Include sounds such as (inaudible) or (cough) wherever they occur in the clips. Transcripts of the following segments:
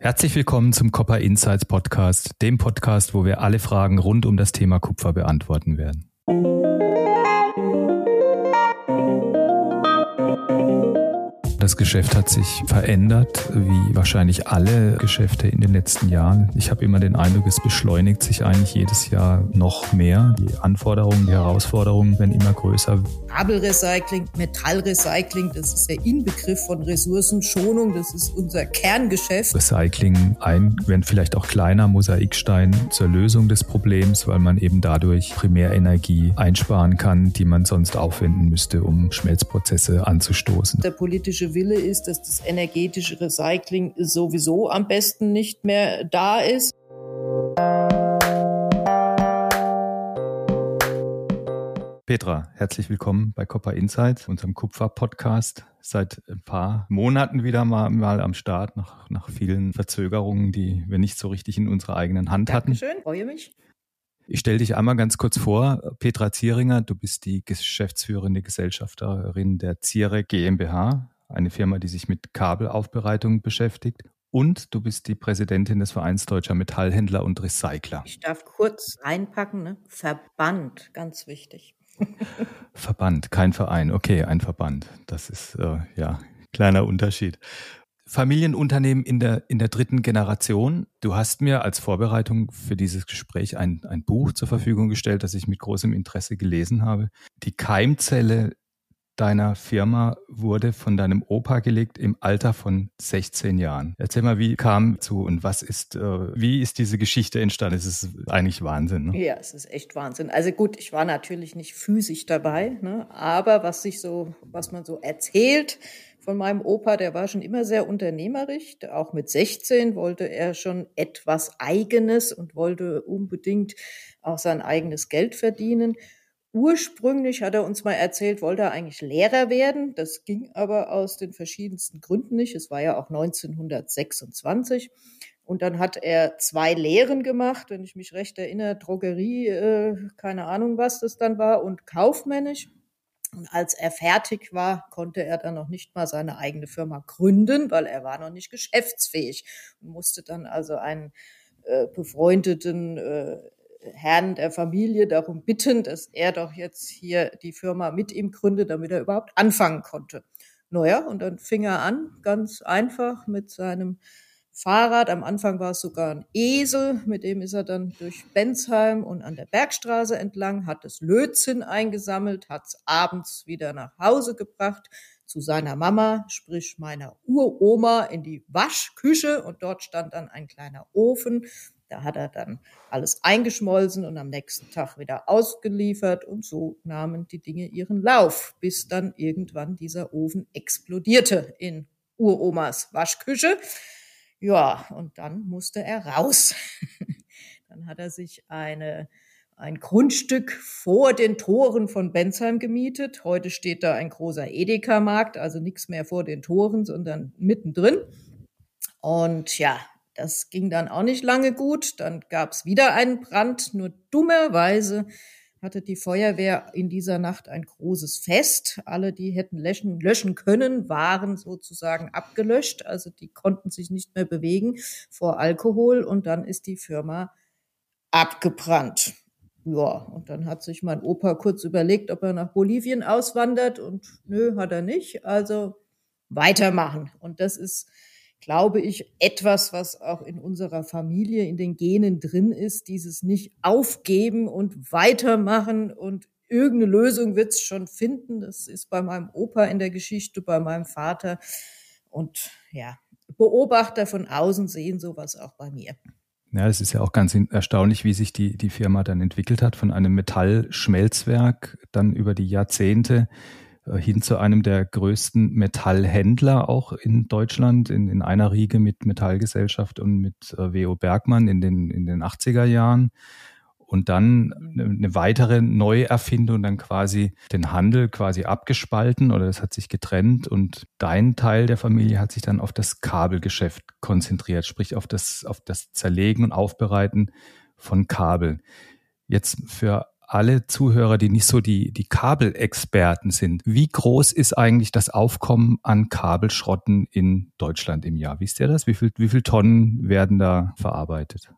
Herzlich willkommen zum Copper Insights Podcast, dem Podcast, wo wir alle Fragen rund um das Thema Kupfer beantworten werden. Das Geschäft hat sich verändert, wie wahrscheinlich alle Geschäfte in den letzten Jahren. Ich habe immer den Eindruck, es beschleunigt sich eigentlich jedes Jahr noch mehr. Die Anforderungen, die Herausforderungen werden immer größer. Kabelrecycling, Metallrecycling, das ist der Inbegriff von Ressourcenschonung, das ist unser Kerngeschäft. Recycling ein, wenn vielleicht auch kleiner Mosaikstein zur Lösung des Problems, weil man eben dadurch Primärenergie einsparen kann, die man sonst aufwenden müsste, um Schmelzprozesse anzustoßen. Der politische Wille ist, dass das energetische Recycling sowieso am besten nicht mehr da ist. Petra, herzlich willkommen bei Copper Insights, unserem Kupfer-Podcast. Seit ein paar Monaten wieder mal, mal am Start, nach, nach vielen Verzögerungen, die wir nicht so richtig in unserer eigenen Hand hatten. Dankeschön, freue mich. Ich stelle dich einmal ganz kurz vor. Petra Zieringer, du bist die geschäftsführende Gesellschafterin der Ziere GmbH, eine Firma, die sich mit Kabelaufbereitung beschäftigt. Und du bist die Präsidentin des Vereins Deutscher Metallhändler und Recycler. Ich darf kurz einpacken, ne? Verband, ganz wichtig. (laughs) Verband, kein Verein. Okay, ein Verband. Das ist äh, ja kleiner Unterschied. Familienunternehmen in der, in der dritten Generation. Du hast mir als Vorbereitung für dieses Gespräch ein, ein Buch zur Verfügung gestellt, das ich mit großem Interesse gelesen habe. Die Keimzelle deiner Firma wurde von deinem Opa gelegt im Alter von 16 Jahren. Erzähl mal, wie kam zu und was ist, äh, wie ist diese Geschichte entstanden? Es ist eigentlich Wahnsinn. Ne? Ja, es ist echt Wahnsinn. Also gut, ich war natürlich nicht physisch dabei, ne? aber was sich so, was man so erzählt von meinem Opa, der war schon immer sehr unternehmerisch. Auch mit 16 wollte er schon etwas Eigenes und wollte unbedingt auch sein eigenes Geld verdienen. Ursprünglich hat er uns mal erzählt, wollte er eigentlich Lehrer werden. Das ging aber aus den verschiedensten Gründen nicht. Es war ja auch 1926. Und dann hat er zwei Lehren gemacht, wenn ich mich recht erinnere, Drogerie, äh, keine Ahnung, was das dann war, und kaufmännisch. Und als er fertig war, konnte er dann noch nicht mal seine eigene Firma gründen, weil er war noch nicht geschäftsfähig und musste dann also einen äh, befreundeten äh, Herrn der Familie darum bitten, dass er doch jetzt hier die Firma mit ihm gründet, damit er überhaupt anfangen konnte. Naja, und dann fing er an, ganz einfach mit seinem Fahrrad. Am Anfang war es sogar ein Esel, mit dem ist er dann durch Bensheim und an der Bergstraße entlang, hat das Lötzinn eingesammelt, hat es abends wieder nach Hause gebracht zu seiner Mama, sprich meiner Uroma, in die Waschküche und dort stand dann ein kleiner Ofen da hat er dann alles eingeschmolzen und am nächsten Tag wieder ausgeliefert und so nahmen die Dinge ihren Lauf, bis dann irgendwann dieser Ofen explodierte in Uromas Waschküche. Ja, und dann musste er raus. (laughs) dann hat er sich eine ein Grundstück vor den Toren von Bensheim gemietet. Heute steht da ein großer Edeka-Markt, also nichts mehr vor den Toren, sondern mittendrin. Und ja, das ging dann auch nicht lange gut. Dann gab es wieder einen Brand. Nur dummerweise hatte die Feuerwehr in dieser Nacht ein großes Fest. Alle, die hätten löschen, löschen können, waren sozusagen abgelöscht. Also die konnten sich nicht mehr bewegen vor Alkohol. Und dann ist die Firma abgebrannt. Ja, und dann hat sich mein Opa kurz überlegt, ob er nach Bolivien auswandert. Und nö, hat er nicht. Also weitermachen. Und das ist glaube ich, etwas, was auch in unserer Familie, in den Genen drin ist, dieses nicht aufgeben und weitermachen und irgendeine Lösung wird es schon finden. Das ist bei meinem Opa in der Geschichte, bei meinem Vater. Und ja, Beobachter von außen sehen sowas auch bei mir. Ja, es ist ja auch ganz erstaunlich, wie sich die, die Firma dann entwickelt hat, von einem Metallschmelzwerk dann über die Jahrzehnte hin zu einem der größten Metallhändler auch in Deutschland, in, in einer Riege mit Metallgesellschaft und mit äh, W.O. Bergmann in den, in den 80er Jahren. Und dann eine weitere Neuerfindung, dann quasi den Handel quasi abgespalten oder es hat sich getrennt und dein Teil der Familie hat sich dann auf das Kabelgeschäft konzentriert, sprich auf das, auf das Zerlegen und Aufbereiten von Kabel. Jetzt für alle Zuhörer, die nicht so die, die Kabelexperten sind. Wie groß ist eigentlich das Aufkommen an Kabelschrotten in Deutschland im Jahr? Wisst ihr das? Wie viel, wie viel Tonnen werden da verarbeitet?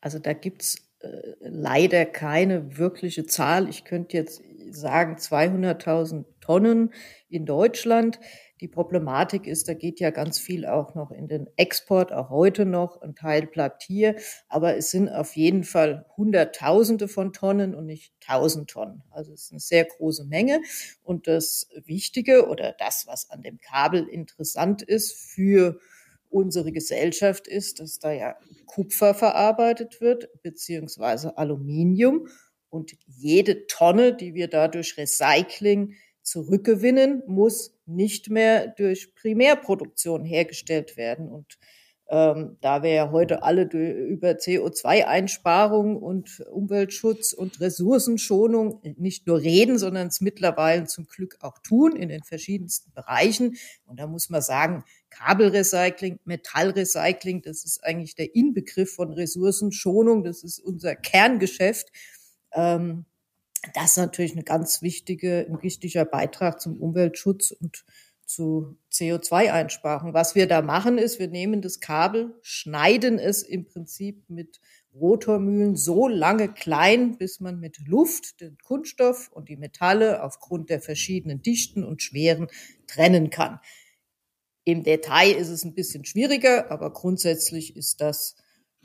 Also da gibt's äh, leider keine wirkliche Zahl. Ich könnte jetzt sagen 200.000 Tonnen in Deutschland. Die Problematik ist, da geht ja ganz viel auch noch in den Export, auch heute noch. Ein Teil bleibt hier, aber es sind auf jeden Fall Hunderttausende von Tonnen und nicht tausend Tonnen. Also es ist eine sehr große Menge. Und das Wichtige oder das, was an dem Kabel interessant ist für unsere Gesellschaft ist, dass da ja Kupfer verarbeitet wird, beziehungsweise Aluminium. Und jede Tonne, die wir da durch Recycling zurückgewinnen, muss nicht mehr durch Primärproduktion hergestellt werden. Und ähm, da wir ja heute alle über CO2-Einsparung und Umweltschutz und Ressourcenschonung nicht nur reden, sondern es mittlerweile zum Glück auch tun in den verschiedensten Bereichen. Und da muss man sagen, Kabelrecycling, Metallrecycling, das ist eigentlich der Inbegriff von Ressourcenschonung. Das ist unser Kerngeschäft. Ähm, das ist natürlich eine ganz wichtige, ein wichtiger Beitrag zum Umweltschutz und zu CO2-Einsparung. Was wir da machen, ist, wir nehmen das Kabel, schneiden es im Prinzip mit Rotormühlen so lange klein, bis man mit Luft den Kunststoff und die Metalle aufgrund der verschiedenen Dichten und Schweren trennen kann. Im Detail ist es ein bisschen schwieriger, aber grundsätzlich ist das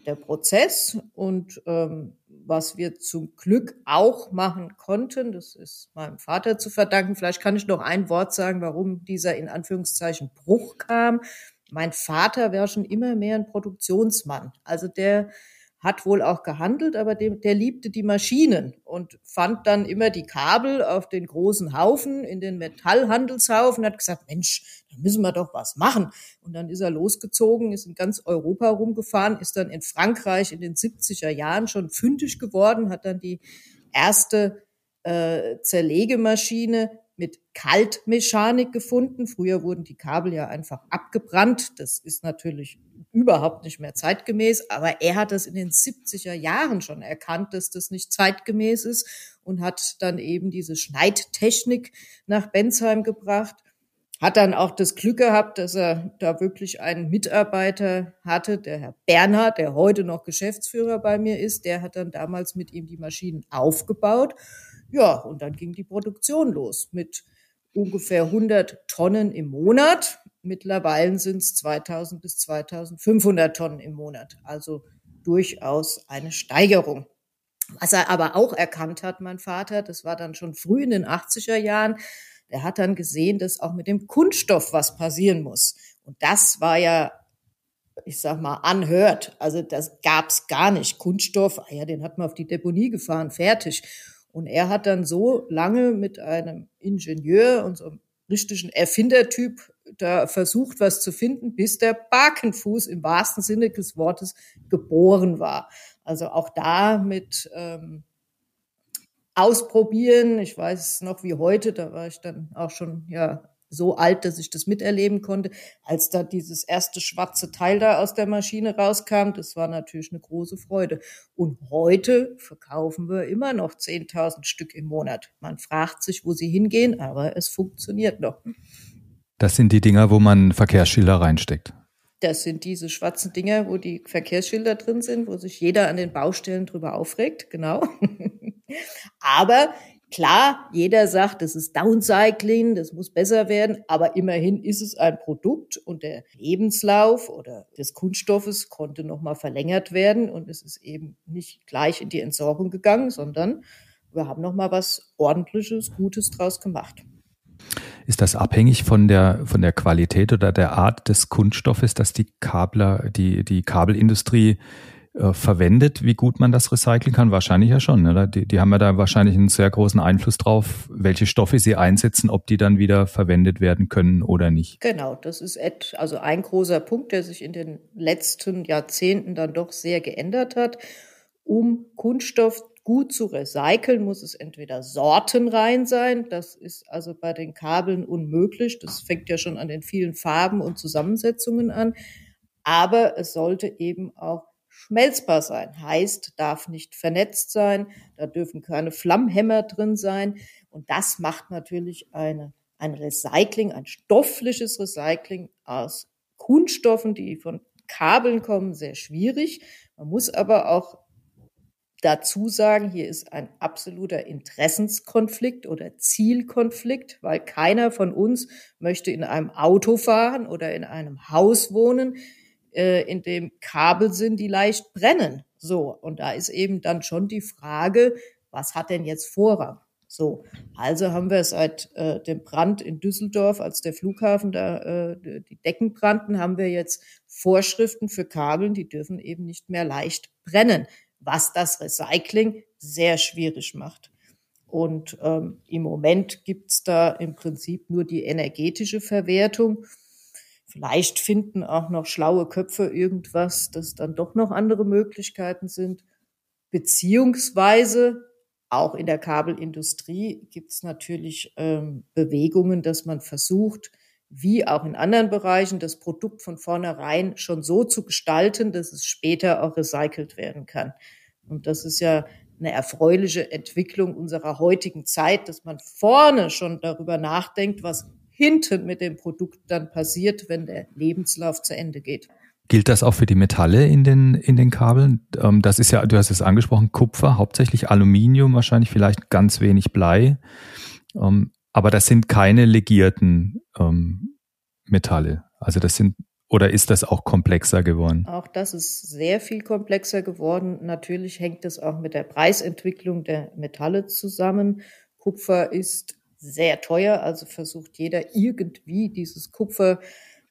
der Prozess. Und ähm, was wir zum Glück auch machen konnten, das ist meinem Vater zu verdanken. Vielleicht kann ich noch ein Wort sagen, warum dieser in Anführungszeichen Bruch kam. Mein Vater war schon immer mehr ein Produktionsmann. Also der hat wohl auch gehandelt, aber dem, der liebte die Maschinen und fand dann immer die Kabel auf den großen Haufen, in den Metallhandelshaufen, hat gesagt, Mensch, da müssen wir doch was machen. Und dann ist er losgezogen, ist in ganz Europa rumgefahren, ist dann in Frankreich in den 70er Jahren schon fündig geworden, hat dann die erste äh, Zerlegemaschine mit Kaltmechanik gefunden. Früher wurden die Kabel ja einfach abgebrannt. Das ist natürlich überhaupt nicht mehr zeitgemäß, aber er hat das in den 70er Jahren schon erkannt, dass das nicht zeitgemäß ist und hat dann eben diese Schneidtechnik nach Bensheim gebracht. Hat dann auch das Glück gehabt, dass er da wirklich einen Mitarbeiter hatte, der Herr Bernhard, der heute noch Geschäftsführer bei mir ist. Der hat dann damals mit ihm die Maschinen aufgebaut ja, und dann ging die Produktion los mit ungefähr 100 Tonnen im Monat. Mittlerweile sind es 2000 bis 2500 Tonnen im Monat. Also durchaus eine Steigerung. Was er aber auch erkannt hat, mein Vater, das war dann schon früh in den 80er Jahren, der hat dann gesehen, dass auch mit dem Kunststoff was passieren muss. Und das war ja, ich sag mal, anhört. Also das gab's gar nicht. Kunststoff, ah ja, den hat man auf die Deponie gefahren, fertig. Und er hat dann so lange mit einem Ingenieur und so einem richtigen Erfindertyp da versucht, was zu finden, bis der Barkenfuß im wahrsten Sinne des Wortes geboren war. Also auch da mit ähm, Ausprobieren. Ich weiß noch wie heute, da war ich dann auch schon ja so alt, dass ich das miterleben konnte, als da dieses erste schwarze Teil da aus der Maschine rauskam. Das war natürlich eine große Freude. Und heute verkaufen wir immer noch 10.000 Stück im Monat. Man fragt sich, wo sie hingehen, aber es funktioniert noch. Das sind die Dinger, wo man Verkehrsschilder reinsteckt. Das sind diese schwarzen Dinger, wo die Verkehrsschilder drin sind, wo sich jeder an den Baustellen drüber aufregt, genau. (laughs) Aber Klar, jeder sagt, das ist Downcycling, das muss besser werden, aber immerhin ist es ein Produkt und der Lebenslauf oder des Kunststoffes konnte nochmal verlängert werden und es ist eben nicht gleich in die Entsorgung gegangen, sondern wir haben nochmal was ordentliches, Gutes draus gemacht. Ist das abhängig von der, von der Qualität oder der Art des Kunststoffes, dass die Kabler, die, die Kabelindustrie äh, verwendet, wie gut man das recyceln kann? Wahrscheinlich ja schon. Oder? Die, die haben ja da wahrscheinlich einen sehr großen Einfluss drauf, welche Stoffe sie einsetzen, ob die dann wieder verwendet werden können oder nicht. Genau, das ist also ein großer Punkt, der sich in den letzten Jahrzehnten dann doch sehr geändert hat. Um Kunststoff gut zu recyceln, muss es entweder sortenrein sein. Das ist also bei den Kabeln unmöglich. Das fängt ja schon an den vielen Farben und Zusammensetzungen an. Aber es sollte eben auch schmelzbar sein. Heißt, darf nicht vernetzt sein, da dürfen keine Flammhämmer drin sein. Und das macht natürlich eine, ein Recycling, ein stoffliches Recycling aus Kunststoffen, die von Kabeln kommen, sehr schwierig. Man muss aber auch dazu sagen, hier ist ein absoluter Interessenskonflikt oder Zielkonflikt, weil keiner von uns möchte in einem Auto fahren oder in einem Haus wohnen, äh, in dem Kabel sind, die leicht brennen. So, und da ist eben dann schon die Frage, was hat denn jetzt Vorrang? So, also haben wir seit äh, dem Brand in Düsseldorf, als der Flughafen da äh, die Decken brannten, haben wir jetzt Vorschriften für Kabeln, die dürfen eben nicht mehr leicht brennen, was das Recycling sehr schwierig macht. Und ähm, im Moment gibt's da im Prinzip nur die energetische Verwertung. Vielleicht finden auch noch schlaue Köpfe irgendwas, dass dann doch noch andere Möglichkeiten sind. Beziehungsweise auch in der Kabelindustrie gibt es natürlich ähm, Bewegungen, dass man versucht, wie auch in anderen Bereichen, das Produkt von vornherein schon so zu gestalten, dass es später auch recycelt werden kann. Und das ist ja eine erfreuliche Entwicklung unserer heutigen Zeit, dass man vorne schon darüber nachdenkt, was hinten mit dem Produkt dann passiert, wenn der Lebenslauf zu Ende geht. Gilt das auch für die Metalle in den, in den Kabeln? Ähm, das ist ja, du hast es angesprochen, Kupfer, hauptsächlich Aluminium, wahrscheinlich vielleicht ganz wenig Blei. Ähm, aber das sind keine legierten ähm, Metalle. Also das sind, oder ist das auch komplexer geworden? Auch das ist sehr viel komplexer geworden. Natürlich hängt es auch mit der Preisentwicklung der Metalle zusammen. Kupfer ist sehr teuer, also versucht jeder irgendwie dieses Kupfer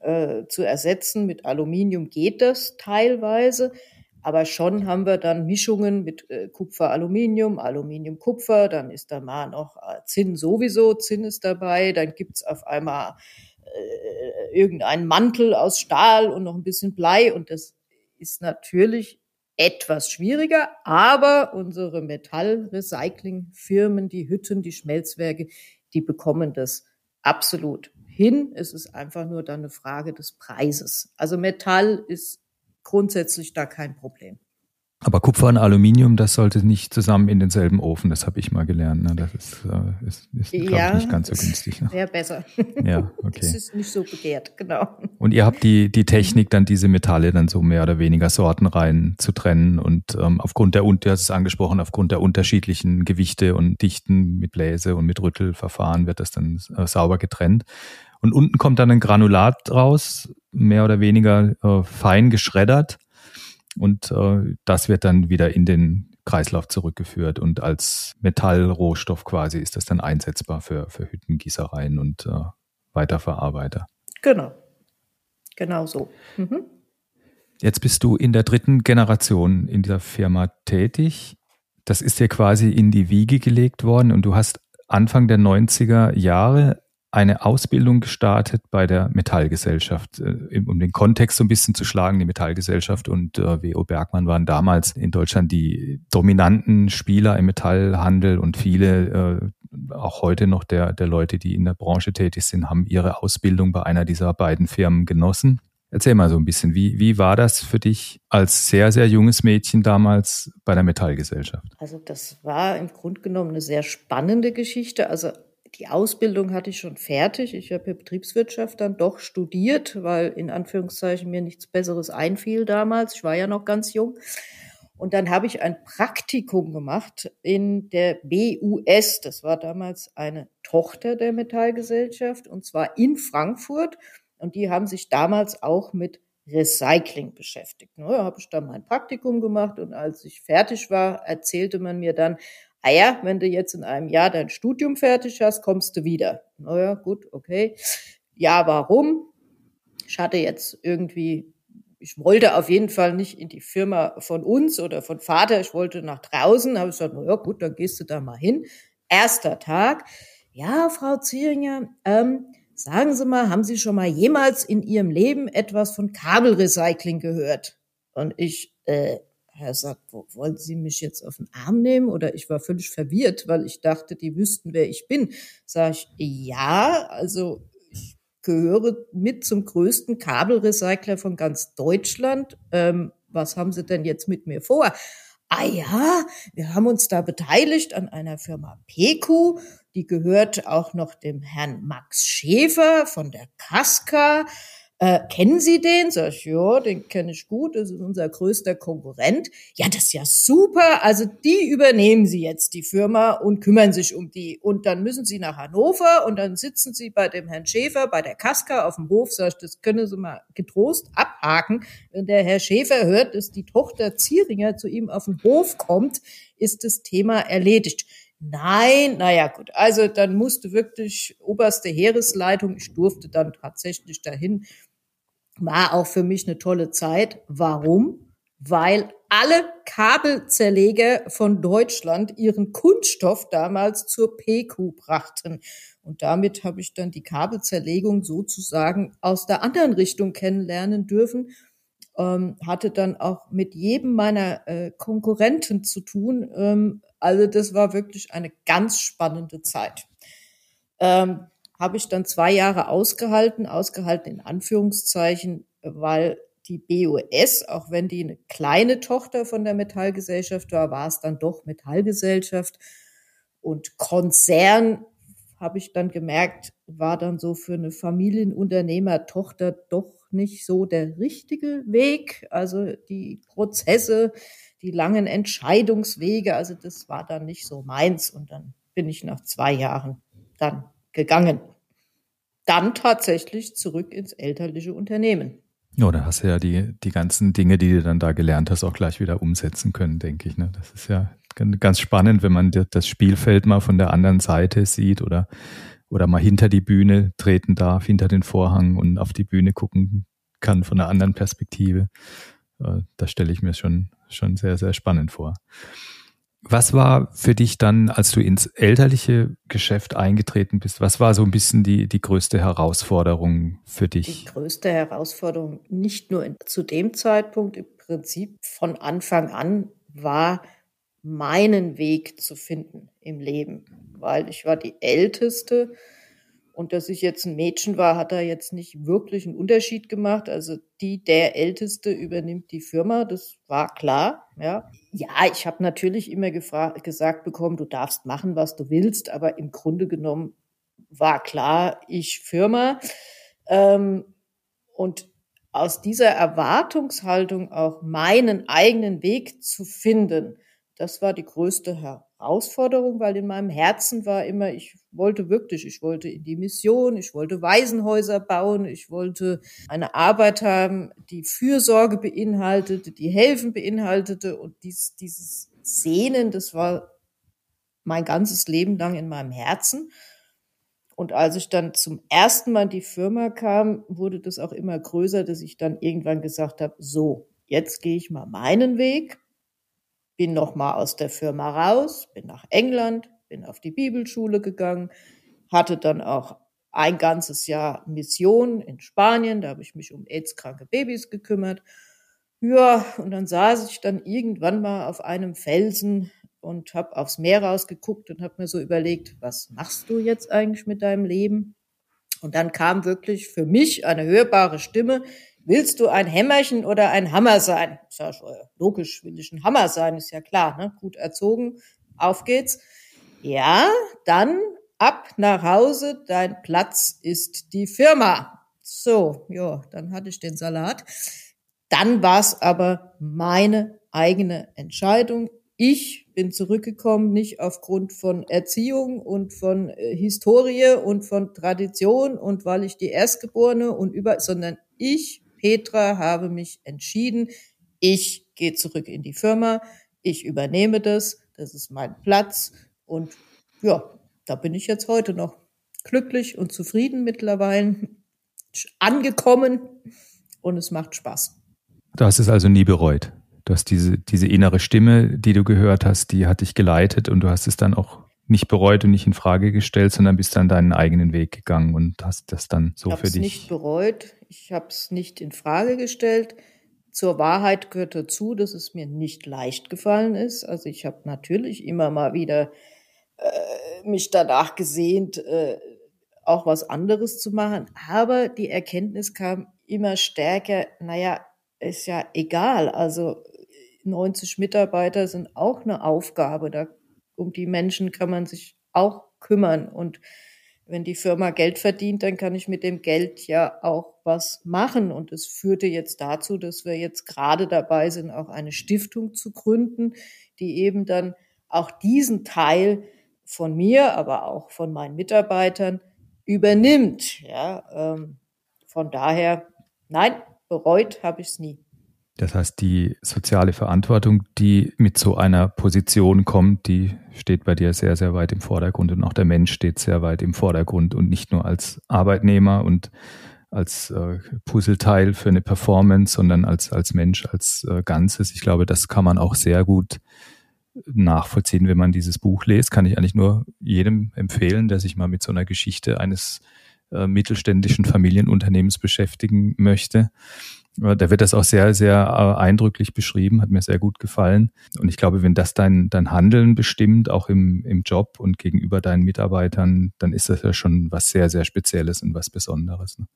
äh, zu ersetzen. Mit Aluminium geht das teilweise, aber schon haben wir dann Mischungen mit äh, Kupfer, Aluminium, Aluminium, Kupfer, dann ist da mal noch äh, Zinn sowieso, Zinn ist dabei, dann gibt's auf einmal äh, irgendeinen Mantel aus Stahl und noch ein bisschen Blei. Und das ist natürlich etwas schwieriger, aber unsere Metallrecyclingfirmen, die Hütten, die Schmelzwerke, die bekommen das absolut hin. Es ist einfach nur dann eine Frage des Preises. Also Metall ist grundsätzlich da kein Problem. Aber Kupfer und Aluminium, das sollte nicht zusammen in denselben Ofen, das habe ich mal gelernt. Ne? Das ist, äh, ist, ist ja, ich, nicht ganz so günstig. Ne? Wäre besser. Ja, (laughs) okay. Das ist nicht so begehrt, genau. Und ihr habt die, die Technik, dann diese Metalle dann so mehr oder weniger sortenrein zu trennen und ähm, aufgrund der, du hast es angesprochen, aufgrund der unterschiedlichen Gewichte und Dichten mit Bläse und mit Rüttelverfahren wird das dann äh, sauber getrennt. Und unten kommt dann ein Granulat raus, mehr oder weniger äh, fein geschreddert und äh, das wird dann wieder in den Kreislauf zurückgeführt und als Metallrohstoff quasi ist das dann einsetzbar für, für Hüttengießereien und äh, Weiterverarbeiter. Genau, genau so. Mhm. Jetzt bist du in der dritten Generation in dieser Firma tätig. Das ist dir quasi in die Wiege gelegt worden und du hast Anfang der 90er Jahre eine Ausbildung gestartet bei der Metallgesellschaft, äh, um den Kontext so ein bisschen zu schlagen. Die Metallgesellschaft und äh, W.O. Bergmann waren damals in Deutschland die dominanten Spieler im Metallhandel und viele, äh, auch heute noch der, der Leute, die in der Branche tätig sind, haben ihre Ausbildung bei einer dieser beiden Firmen genossen. Erzähl mal so ein bisschen, wie, wie war das für dich als sehr, sehr junges Mädchen damals bei der Metallgesellschaft? Also das war im Grunde genommen eine sehr spannende Geschichte. Also die Ausbildung hatte ich schon fertig. Ich habe Betriebswirtschaft dann doch studiert, weil in Anführungszeichen mir nichts Besseres einfiel damals. Ich war ja noch ganz jung. Und dann habe ich ein Praktikum gemacht in der BUS. Das war damals eine Tochter der Metallgesellschaft und zwar in Frankfurt. Und die haben sich damals auch mit Recycling beschäftigt. Da habe ich dann mein Praktikum gemacht und als ich fertig war, erzählte man mir dann, ah ja, wenn du jetzt in einem Jahr dein Studium fertig hast, kommst du wieder. Naja, gut, okay. Ja, warum? Ich hatte jetzt irgendwie, ich wollte auf jeden Fall nicht in die Firma von uns oder von Vater, ich wollte nach draußen, habe ich gesagt, naja, gut, dann gehst du da mal hin. Erster Tag. Ja, Frau Zieringer, ähm, sagen Sie mal, haben Sie schon mal jemals in Ihrem Leben etwas von Kabelrecycling gehört? Und ich, äh, er sagt, wo, wollen Sie mich jetzt auf den Arm nehmen? Oder ich war völlig verwirrt, weil ich dachte, die wüssten, wer ich bin. Sag ich, ja, also ich gehöre mit zum größten Kabelrecycler von ganz Deutschland. Ähm, was haben Sie denn jetzt mit mir vor? Ah ja, wir haben uns da beteiligt an einer Firma PQ, die gehört auch noch dem Herrn Max Schäfer von der Casca. Äh, kennen Sie den? Sag ich, ja, den kenne ich gut, das ist unser größter Konkurrent. Ja, das ist ja super. Also die übernehmen Sie jetzt die Firma und kümmern sich um die. Und dann müssen Sie nach Hannover und dann sitzen Sie bei dem Herrn Schäfer, bei der Kaska auf dem Hof. Sag ich, das können Sie mal getrost abhaken. Wenn der Herr Schäfer hört, dass die Tochter Zieringer zu ihm auf den Hof kommt, ist das Thema erledigt. Nein, naja gut. Also dann musste wirklich oberste Heeresleitung, ich durfte dann tatsächlich dahin, war auch für mich eine tolle Zeit. Warum? Weil alle Kabelzerleger von Deutschland ihren Kunststoff damals zur PQ brachten. Und damit habe ich dann die Kabelzerlegung sozusagen aus der anderen Richtung kennenlernen dürfen. Ähm, hatte dann auch mit jedem meiner äh, Konkurrenten zu tun. Ähm, also das war wirklich eine ganz spannende Zeit. Ähm, habe ich dann zwei Jahre ausgehalten, ausgehalten in Anführungszeichen, weil die BOS, auch wenn die eine kleine Tochter von der Metallgesellschaft war, war es dann doch Metallgesellschaft. Und Konzern, habe ich dann gemerkt, war dann so für eine Familienunternehmer-Tochter doch nicht so der richtige Weg. Also die Prozesse, die langen Entscheidungswege, also das war dann nicht so meins. Und dann bin ich nach zwei Jahren dann gegangen. Dann tatsächlich zurück ins elterliche Unternehmen. Ja, da hast du ja die, die ganzen Dinge, die du dann da gelernt hast, auch gleich wieder umsetzen können, denke ich. Ne? Das ist ja ganz spannend, wenn man das Spielfeld mal von der anderen Seite sieht oder, oder mal hinter die Bühne treten darf, hinter den Vorhang und auf die Bühne gucken kann von einer anderen Perspektive. Äh, das stelle ich mir schon, schon sehr, sehr spannend vor. Was war für dich dann, als du ins elterliche Geschäft eingetreten bist, was war so ein bisschen die, die größte Herausforderung für dich? Die größte Herausforderung, nicht nur in, zu dem Zeitpunkt, im Prinzip von Anfang an, war meinen Weg zu finden im Leben, weil ich war die Älteste und dass ich jetzt ein Mädchen war, hat da jetzt nicht wirklich einen Unterschied gemacht. Also die, der Älteste übernimmt die Firma, das war klar. Ja, ja ich habe natürlich immer gesagt bekommen, du darfst machen, was du willst, aber im Grunde genommen war klar, ich Firma. Ähm, und aus dieser Erwartungshaltung auch meinen eigenen Weg zu finden, das war die größte Herausforderung, weil in meinem Herzen war immer, ich wollte wirklich, ich wollte in die Mission, ich wollte Waisenhäuser bauen, ich wollte eine Arbeit haben, die Fürsorge beinhaltete, die Helfen beinhaltete und dies, dieses Sehnen, das war mein ganzes Leben lang in meinem Herzen. Und als ich dann zum ersten Mal in die Firma kam, wurde das auch immer größer, dass ich dann irgendwann gesagt habe, so, jetzt gehe ich mal meinen Weg bin noch mal aus der Firma raus, bin nach England, bin auf die Bibelschule gegangen, hatte dann auch ein ganzes Jahr Mission in Spanien, da habe ich mich um AIDS-kranke Babys gekümmert. Ja, und dann saß ich dann irgendwann mal auf einem Felsen und habe aufs Meer rausgeguckt und habe mir so überlegt, was machst du jetzt eigentlich mit deinem Leben? Und dann kam wirklich für mich eine hörbare Stimme, willst du ein Hämmerchen oder ein Hammer sein? Ist ja logisch, will ich ein Hammer sein, ist ja klar, ne? Gut erzogen, auf geht's. Ja, dann ab nach Hause, dein Platz ist die Firma. So, ja, dann hatte ich den Salat. Dann war's aber meine eigene Entscheidung. Ich bin zurückgekommen, nicht aufgrund von Erziehung und von äh, Historie und von Tradition und weil ich die Erstgeborene und über, sondern ich Petra habe mich entschieden, ich gehe zurück in die Firma, ich übernehme das, das ist mein Platz und ja, da bin ich jetzt heute noch glücklich und zufrieden mittlerweile, angekommen und es macht Spaß. Du hast es also nie bereut. Du hast diese, diese innere Stimme, die du gehört hast, die hat dich geleitet und du hast es dann auch nicht bereut und nicht in Frage gestellt, sondern bist dann deinen eigenen Weg gegangen und hast das dann so für dich. Ich habe es nicht bereut, ich habe es nicht in Frage gestellt. Zur Wahrheit gehört dazu, dass es mir nicht leicht gefallen ist. Also ich habe natürlich immer mal wieder äh, mich danach gesehnt, äh, auch was anderes zu machen. Aber die Erkenntnis kam immer stärker, naja, ist ja egal. Also 90 Mitarbeiter sind auch eine Aufgabe. Da, um die Menschen kann man sich auch kümmern. Und wenn die Firma Geld verdient, dann kann ich mit dem Geld ja auch was machen. Und es führte jetzt dazu, dass wir jetzt gerade dabei sind, auch eine Stiftung zu gründen, die eben dann auch diesen Teil von mir, aber auch von meinen Mitarbeitern übernimmt. Ja, ähm, von daher, nein, bereut habe ich es nie. Das heißt, die soziale Verantwortung, die mit so einer Position kommt, die steht bei dir sehr, sehr weit im Vordergrund und auch der Mensch steht sehr weit im Vordergrund und nicht nur als Arbeitnehmer und als äh, Puzzleteil für eine Performance, sondern als, als Mensch, als äh, Ganzes. Ich glaube, das kann man auch sehr gut nachvollziehen, wenn man dieses Buch liest. Kann ich eigentlich nur jedem empfehlen, der sich mal mit so einer Geschichte eines äh, mittelständischen Familienunternehmens beschäftigen möchte. Da wird das auch sehr, sehr äh, eindrücklich beschrieben, hat mir sehr gut gefallen. Und ich glaube, wenn das dein, dein Handeln bestimmt, auch im, im Job und gegenüber deinen Mitarbeitern, dann ist das ja schon was sehr, sehr Spezielles und was Besonderes. Ne?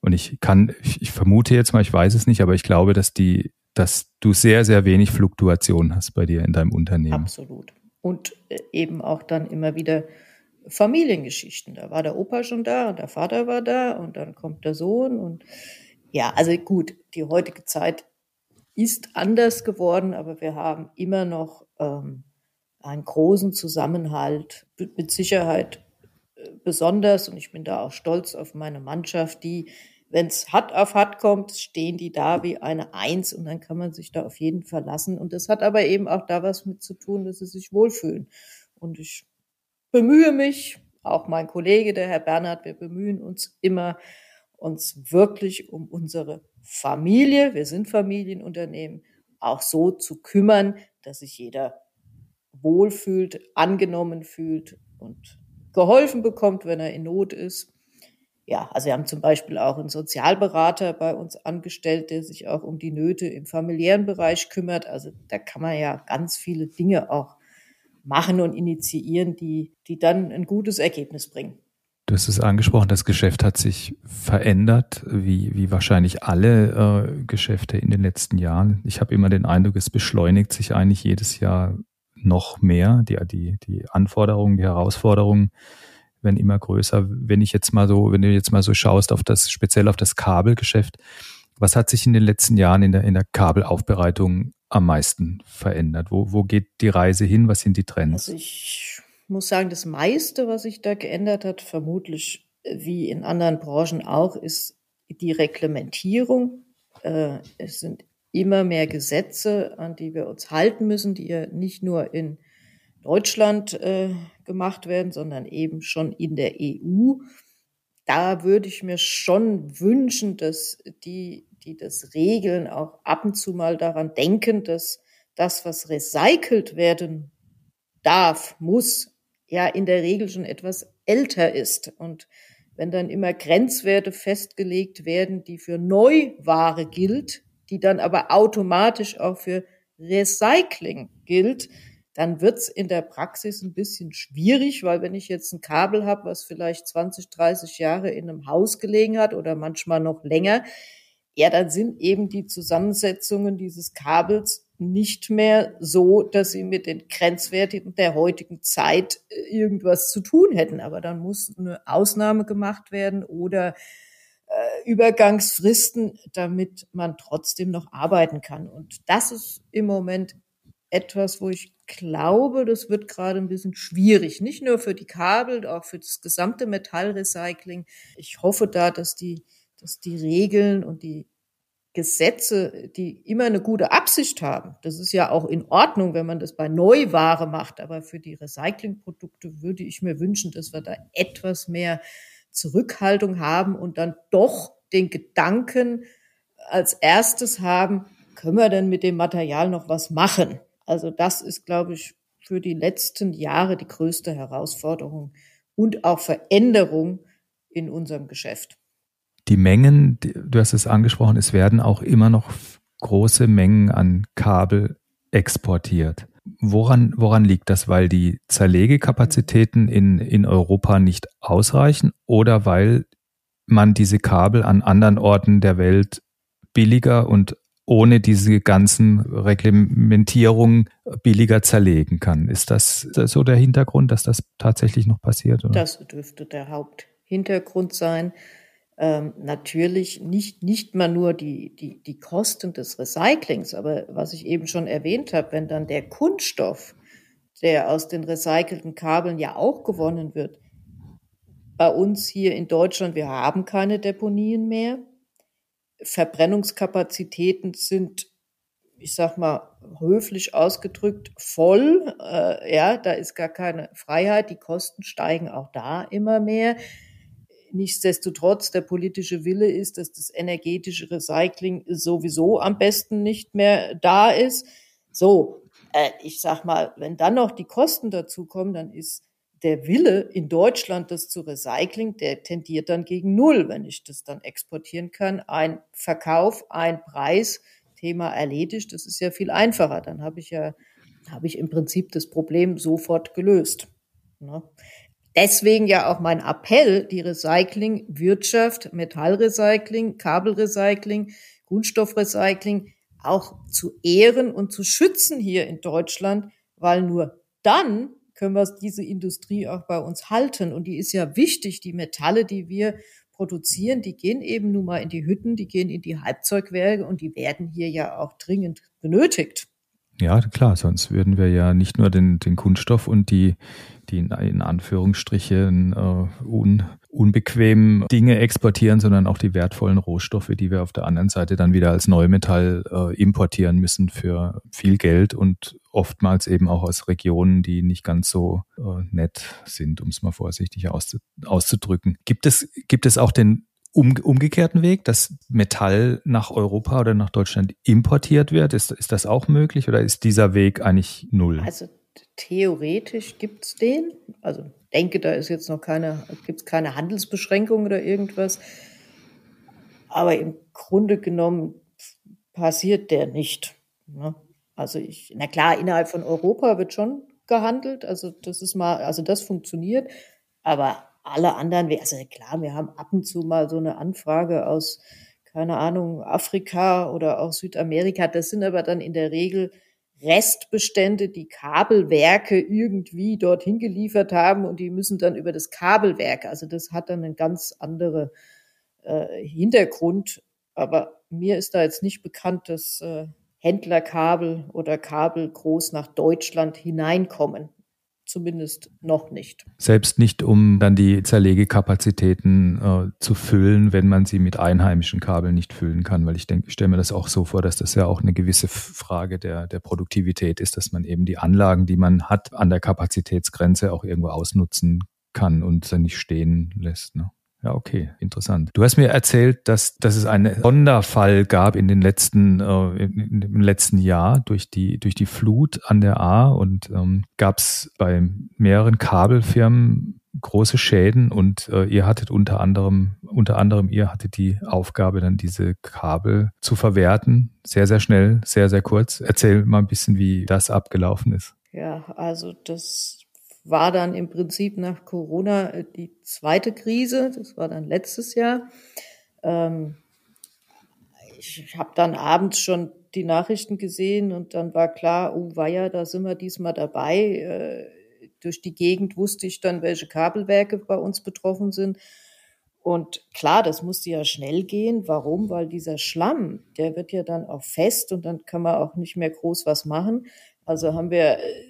Und ich kann, ich, ich vermute jetzt mal, ich weiß es nicht, aber ich glaube, dass die, dass du sehr, sehr wenig Fluktuation hast bei dir in deinem Unternehmen. Absolut. Und äh, eben auch dann immer wieder Familiengeschichten. Da war der Opa schon da und der Vater war da und dann kommt der Sohn und ja, also gut, die heutige Zeit ist anders geworden, aber wir haben immer noch ähm, einen großen Zusammenhalt, mit Sicherheit äh, besonders, und ich bin da auch stolz auf meine Mannschaft, die, wenn es hart auf hart kommt, stehen die da wie eine Eins und dann kann man sich da auf jeden verlassen. Und das hat aber eben auch da was mit zu tun, dass sie sich wohlfühlen. Und ich bemühe mich, auch mein Kollege, der Herr Bernhard, wir bemühen uns immer, uns wirklich um unsere Familie, wir sind Familienunternehmen, auch so zu kümmern, dass sich jeder wohlfühlt, angenommen fühlt und geholfen bekommt, wenn er in Not ist. Ja, also wir haben zum Beispiel auch einen Sozialberater bei uns angestellt, der sich auch um die Nöte im familiären Bereich kümmert. Also da kann man ja ganz viele Dinge auch machen und initiieren, die, die dann ein gutes Ergebnis bringen. Du hast es angesprochen, das Geschäft hat sich verändert, wie, wie wahrscheinlich alle äh, Geschäfte in den letzten Jahren. Ich habe immer den Eindruck, es beschleunigt sich eigentlich jedes Jahr noch mehr. Die, die, die Anforderungen, die Herausforderungen werden immer größer. Wenn ich jetzt mal so, wenn du jetzt mal so schaust auf das, speziell auf das Kabelgeschäft, was hat sich in den letzten Jahren in der, in der Kabelaufbereitung am meisten verändert? Wo, wo geht die Reise hin? Was sind die Trends? Also ich muss sagen, das meiste, was sich da geändert hat, vermutlich äh, wie in anderen Branchen auch, ist die Reglementierung. Äh, es sind immer mehr Gesetze, an die wir uns halten müssen, die ja nicht nur in Deutschland äh, gemacht werden, sondern eben schon in der EU. Da würde ich mir schon wünschen, dass die, die das regeln, auch ab und zu mal daran denken, dass das, was recycelt werden darf, muss, ja in der Regel schon etwas älter ist. Und wenn dann immer Grenzwerte festgelegt werden, die für Neuware gilt, die dann aber automatisch auch für Recycling gilt, dann wird's in der Praxis ein bisschen schwierig, weil wenn ich jetzt ein Kabel habe, was vielleicht 20, 30 Jahre in einem Haus gelegen hat oder manchmal noch länger, ja, dann sind eben die Zusammensetzungen dieses Kabels nicht mehr so, dass sie mit den Grenzwerten der heutigen Zeit äh, irgendwas zu tun hätten. Aber dann muss eine Ausnahme gemacht werden oder äh, Übergangsfristen, damit man trotzdem noch arbeiten kann. Und das ist im Moment etwas, wo ich glaube, das wird gerade ein bisschen schwierig. Nicht nur für die Kabel, auch für das gesamte Metallrecycling. Ich hoffe da, dass die, dass die Regeln und die Gesetze, die immer eine gute Absicht haben. Das ist ja auch in Ordnung, wenn man das bei Neuware macht. Aber für die Recyclingprodukte würde ich mir wünschen, dass wir da etwas mehr Zurückhaltung haben und dann doch den Gedanken als erstes haben, können wir denn mit dem Material noch was machen? Also das ist, glaube ich, für die letzten Jahre die größte Herausforderung und auch Veränderung in unserem Geschäft die Mengen, du hast es angesprochen, es werden auch immer noch große Mengen an Kabel exportiert. Woran, woran liegt das? Weil die Zerlegekapazitäten in, in Europa nicht ausreichen oder weil man diese Kabel an anderen Orten der Welt billiger und ohne diese ganzen Reglementierungen billiger zerlegen kann. Ist das so der Hintergrund, dass das tatsächlich noch passiert? Oder? Das dürfte der Haupthintergrund sein. Ähm, natürlich nicht, nicht mal nur die, die, die Kosten des Recyclings, aber was ich eben schon erwähnt habe, wenn dann der Kunststoff, der aus den recycelten Kabeln ja auch gewonnen wird, bei uns hier in Deutschland, wir haben keine Deponien mehr. Verbrennungskapazitäten sind, ich sag mal, höflich ausgedrückt voll. Äh, ja, da ist gar keine Freiheit. Die Kosten steigen auch da immer mehr. Nichtsdestotrotz, der politische Wille ist, dass das energetische Recycling sowieso am besten nicht mehr da ist. So, äh, ich sag mal, wenn dann noch die Kosten dazukommen, dann ist der Wille in Deutschland, das zu recyceln, der tendiert dann gegen Null, wenn ich das dann exportieren kann. Ein Verkauf, ein Preis, Thema erledigt, das ist ja viel einfacher. Dann habe ich ja, habe ich im Prinzip das Problem sofort gelöst. Deswegen ja auch mein Appell, die Recycling-Wirtschaft, Metallrecycling, Kabelrecycling, Kunststoffrecycling auch zu ehren und zu schützen hier in Deutschland, weil nur dann können wir diese Industrie auch bei uns halten. Und die ist ja wichtig, die Metalle, die wir produzieren, die gehen eben nun mal in die Hütten, die gehen in die Halbzeugwerke und die werden hier ja auch dringend benötigt. Ja, klar, sonst würden wir ja nicht nur den, den Kunststoff und die, die in, Anführungsstrichen äh, un, unbequemen Dinge exportieren, sondern auch die wertvollen Rohstoffe, die wir auf der anderen Seite dann wieder als Neumetall äh, importieren müssen für viel Geld und oftmals eben auch aus Regionen, die nicht ganz so äh, nett sind, um es mal vorsichtig auszudrücken. Gibt es, gibt es auch den um, umgekehrten Weg, dass Metall nach Europa oder nach Deutschland importiert wird? Ist, ist das auch möglich oder ist dieser Weg eigentlich null? Also theoretisch gibt es den. Also denke, da ist jetzt noch keine, gibt es keine Handelsbeschränkung oder irgendwas. Aber im Grunde genommen passiert der nicht. Ne? Also ich, na klar, innerhalb von Europa wird schon gehandelt. Also das ist mal, also das funktioniert. Aber alle anderen, also klar, wir haben ab und zu mal so eine Anfrage aus, keine Ahnung, Afrika oder auch Südamerika. Das sind aber dann in der Regel Restbestände, die Kabelwerke irgendwie dorthin geliefert haben und die müssen dann über das Kabelwerk. Also das hat dann einen ganz anderen äh, Hintergrund. Aber mir ist da jetzt nicht bekannt, dass äh, Händlerkabel oder Kabel groß nach Deutschland hineinkommen zumindest noch nicht. Selbst nicht, um dann die Zerlegekapazitäten äh, zu füllen, wenn man sie mit einheimischen Kabeln nicht füllen kann, weil ich denke, ich stelle mir das auch so vor, dass das ja auch eine gewisse Frage der, der Produktivität ist, dass man eben die Anlagen, die man hat, an der Kapazitätsgrenze auch irgendwo ausnutzen kann und dann nicht stehen lässt. Ne? Ja, okay, interessant. Du hast mir erzählt, dass, dass es einen Sonderfall gab in den letzten, äh, im letzten Jahr durch die, durch die Flut an der A und ähm, gab es bei mehreren Kabelfirmen große Schäden und äh, ihr hattet unter anderem, unter anderem ihr hattet die Aufgabe, dann diese Kabel zu verwerten. Sehr, sehr schnell, sehr, sehr kurz. Erzähl mal ein bisschen, wie das abgelaufen ist. Ja, also das war dann im Prinzip nach Corona äh, die zweite Krise. Das war dann letztes Jahr. Ähm, ich habe dann abends schon die Nachrichten gesehen und dann war klar, oh weia, da sind wir diesmal dabei. Äh, durch die Gegend wusste ich dann, welche Kabelwerke bei uns betroffen sind. Und klar, das musste ja schnell gehen. Warum? Weil dieser Schlamm, der wird ja dann auch fest und dann kann man auch nicht mehr groß was machen. Also haben wir äh,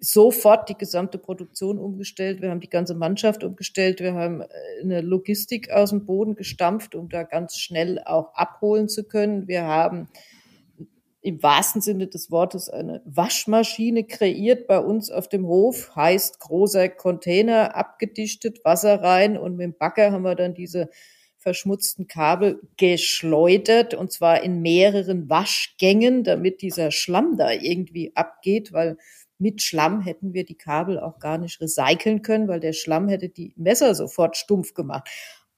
sofort die gesamte Produktion umgestellt. Wir haben die ganze Mannschaft umgestellt. Wir haben äh, eine Logistik aus dem Boden gestampft, um da ganz schnell auch abholen zu können. Wir haben im wahrsten Sinne des Wortes eine Waschmaschine kreiert bei uns auf dem Hof, heißt großer Container, abgedichtet, Wasser rein und mit dem Bagger haben wir dann diese verschmutzten Kabel geschleudert und zwar in mehreren Waschgängen, damit dieser Schlamm da irgendwie abgeht, weil mit Schlamm hätten wir die Kabel auch gar nicht recyceln können, weil der Schlamm hätte die Messer sofort stumpf gemacht.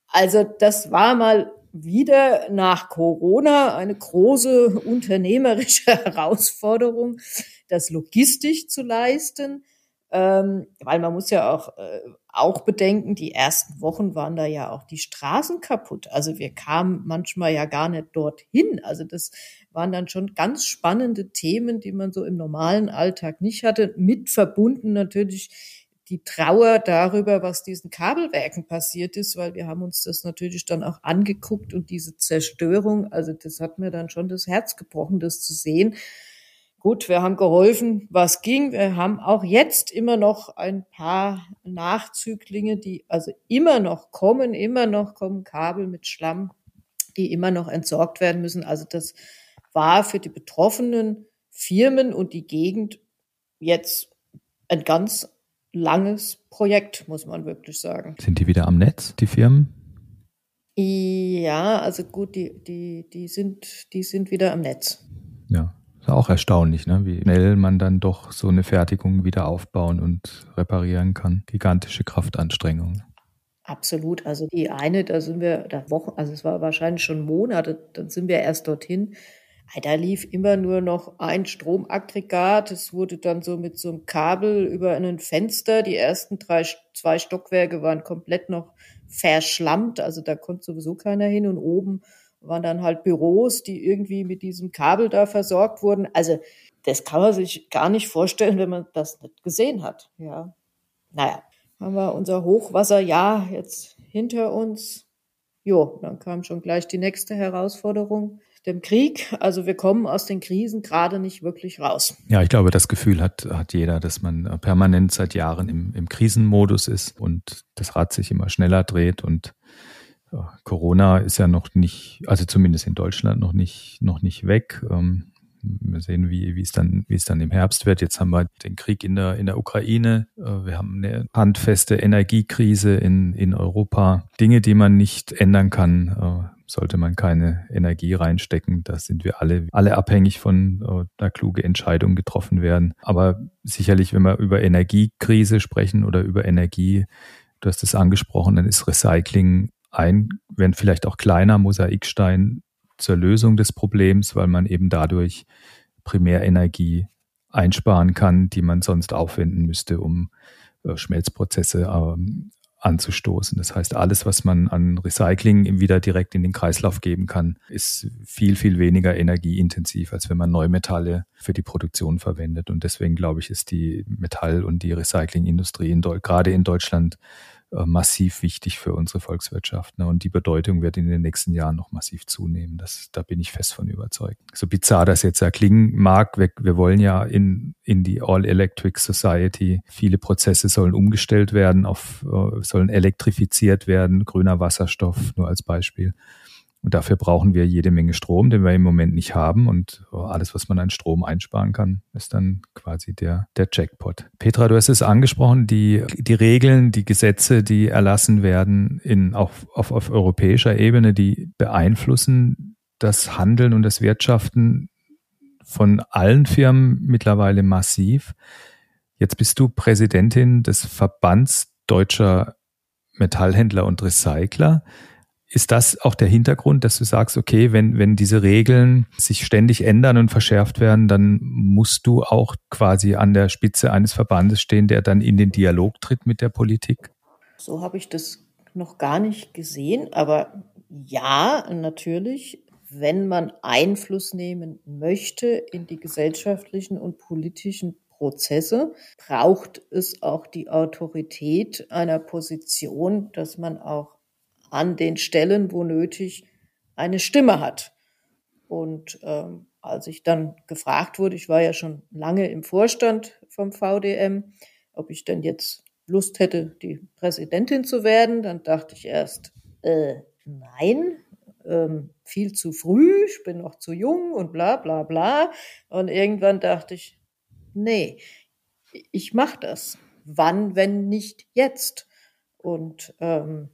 Also das war mal wieder nach Corona eine große (laughs) unternehmerische (laughs) Herausforderung, das logistisch zu leisten. Ähm, weil man muss ja auch, äh, auch bedenken, die ersten Wochen waren da ja auch die Straßen kaputt. Also wir kamen manchmal ja gar nicht dorthin. Also das waren dann schon ganz spannende Themen, die man so im normalen Alltag nicht hatte. Mit verbunden natürlich die Trauer darüber, was diesen Kabelwerken passiert ist, weil wir haben uns das natürlich dann auch angeguckt und diese Zerstörung, also das hat mir dann schon das Herz gebrochen, das zu sehen. Gut, wir haben geholfen, was ging. Wir haben auch jetzt immer noch ein paar Nachzüglinge, die also immer noch kommen, immer noch kommen Kabel mit Schlamm, die immer noch entsorgt werden müssen. Also das war für die betroffenen Firmen und die Gegend jetzt ein ganz langes Projekt, muss man wirklich sagen. Sind die wieder am Netz, die Firmen? Ja, also gut, die, die, die, sind, die sind wieder am Netz. Ja. Ist auch erstaunlich, ne? wie schnell man dann doch so eine Fertigung wieder aufbauen und reparieren kann. Gigantische Kraftanstrengung. Absolut. Also die eine, da sind wir da Wochen, also es war wahrscheinlich schon Monate, dann sind wir erst dorthin. Da lief immer nur noch ein Stromaggregat. Es wurde dann so mit so einem Kabel über ein Fenster. Die ersten drei, zwei Stockwerke waren komplett noch verschlammt. Also da konnte sowieso keiner hin. Und oben waren dann halt Büros, die irgendwie mit diesem Kabel da versorgt wurden. Also das kann man sich gar nicht vorstellen, wenn man das nicht gesehen hat. Ja, naja, haben wir unser Hochwasserjahr jetzt hinter uns. Jo, dann kam schon gleich die nächste Herausforderung, dem Krieg. Also wir kommen aus den Krisen gerade nicht wirklich raus. Ja, ich glaube, das Gefühl hat, hat jeder, dass man permanent seit Jahren im, im Krisenmodus ist und das Rad sich immer schneller dreht und Corona ist ja noch nicht, also zumindest in Deutschland noch nicht, noch nicht weg. Ähm, wir sehen, wie, wie es dann, wie es dann im Herbst wird. Jetzt haben wir den Krieg in der, in der Ukraine. Äh, wir haben eine handfeste Energiekrise in, in Europa. Dinge, die man nicht ändern kann, äh, sollte man keine Energie reinstecken. Da sind wir alle, alle abhängig von äh, einer kluge Entscheidung getroffen werden. Aber sicherlich, wenn wir über Energiekrise sprechen oder über Energie, du hast es angesprochen, dann ist Recycling ein, wenn vielleicht auch kleiner Mosaikstein zur Lösung des Problems, weil man eben dadurch Primärenergie einsparen kann, die man sonst aufwenden müsste, um äh, Schmelzprozesse ähm, anzustoßen. Das heißt, alles, was man an Recycling wieder direkt in den Kreislauf geben kann, ist viel, viel weniger energieintensiv, als wenn man Neumetalle für die Produktion verwendet. Und deswegen glaube ich, ist die Metall- und die Recyclingindustrie in, gerade in Deutschland massiv wichtig für unsere Volkswirtschaft. Ne? Und die Bedeutung wird in den nächsten Jahren noch massiv zunehmen. Das, da bin ich fest von überzeugt. So bizarr das jetzt ja klingen mag, wir, wir wollen ja in, in die All-Electric Society. Viele Prozesse sollen umgestellt werden, auf, äh, sollen elektrifiziert werden, grüner Wasserstoff nur als Beispiel. Und dafür brauchen wir jede Menge Strom, den wir im Moment nicht haben. Und alles, was man an Strom einsparen kann, ist dann quasi der, der Jackpot. Petra, du hast es angesprochen, die, die Regeln, die Gesetze, die erlassen werden in, auch auf, auf europäischer Ebene, die beeinflussen das Handeln und das Wirtschaften von allen Firmen mittlerweile massiv. Jetzt bist du Präsidentin des Verbands deutscher Metallhändler und Recycler ist das auch der Hintergrund, dass du sagst, okay, wenn, wenn diese Regeln sich ständig ändern und verschärft werden, dann musst du auch quasi an der Spitze eines Verbandes stehen, der dann in den Dialog tritt mit der Politik? So habe ich das noch gar nicht gesehen, aber ja, natürlich, wenn man Einfluss nehmen möchte in die gesellschaftlichen und politischen Prozesse, braucht es auch die Autorität einer Position, dass man auch an den Stellen, wo nötig, eine Stimme hat. Und ähm, als ich dann gefragt wurde, ich war ja schon lange im Vorstand vom VDM, ob ich denn jetzt Lust hätte, die Präsidentin zu werden, dann dachte ich erst, äh, nein, ähm, viel zu früh, ich bin noch zu jung und bla bla bla. Und irgendwann dachte ich, nee, ich mache das. Wann, wenn nicht jetzt? Und ähm,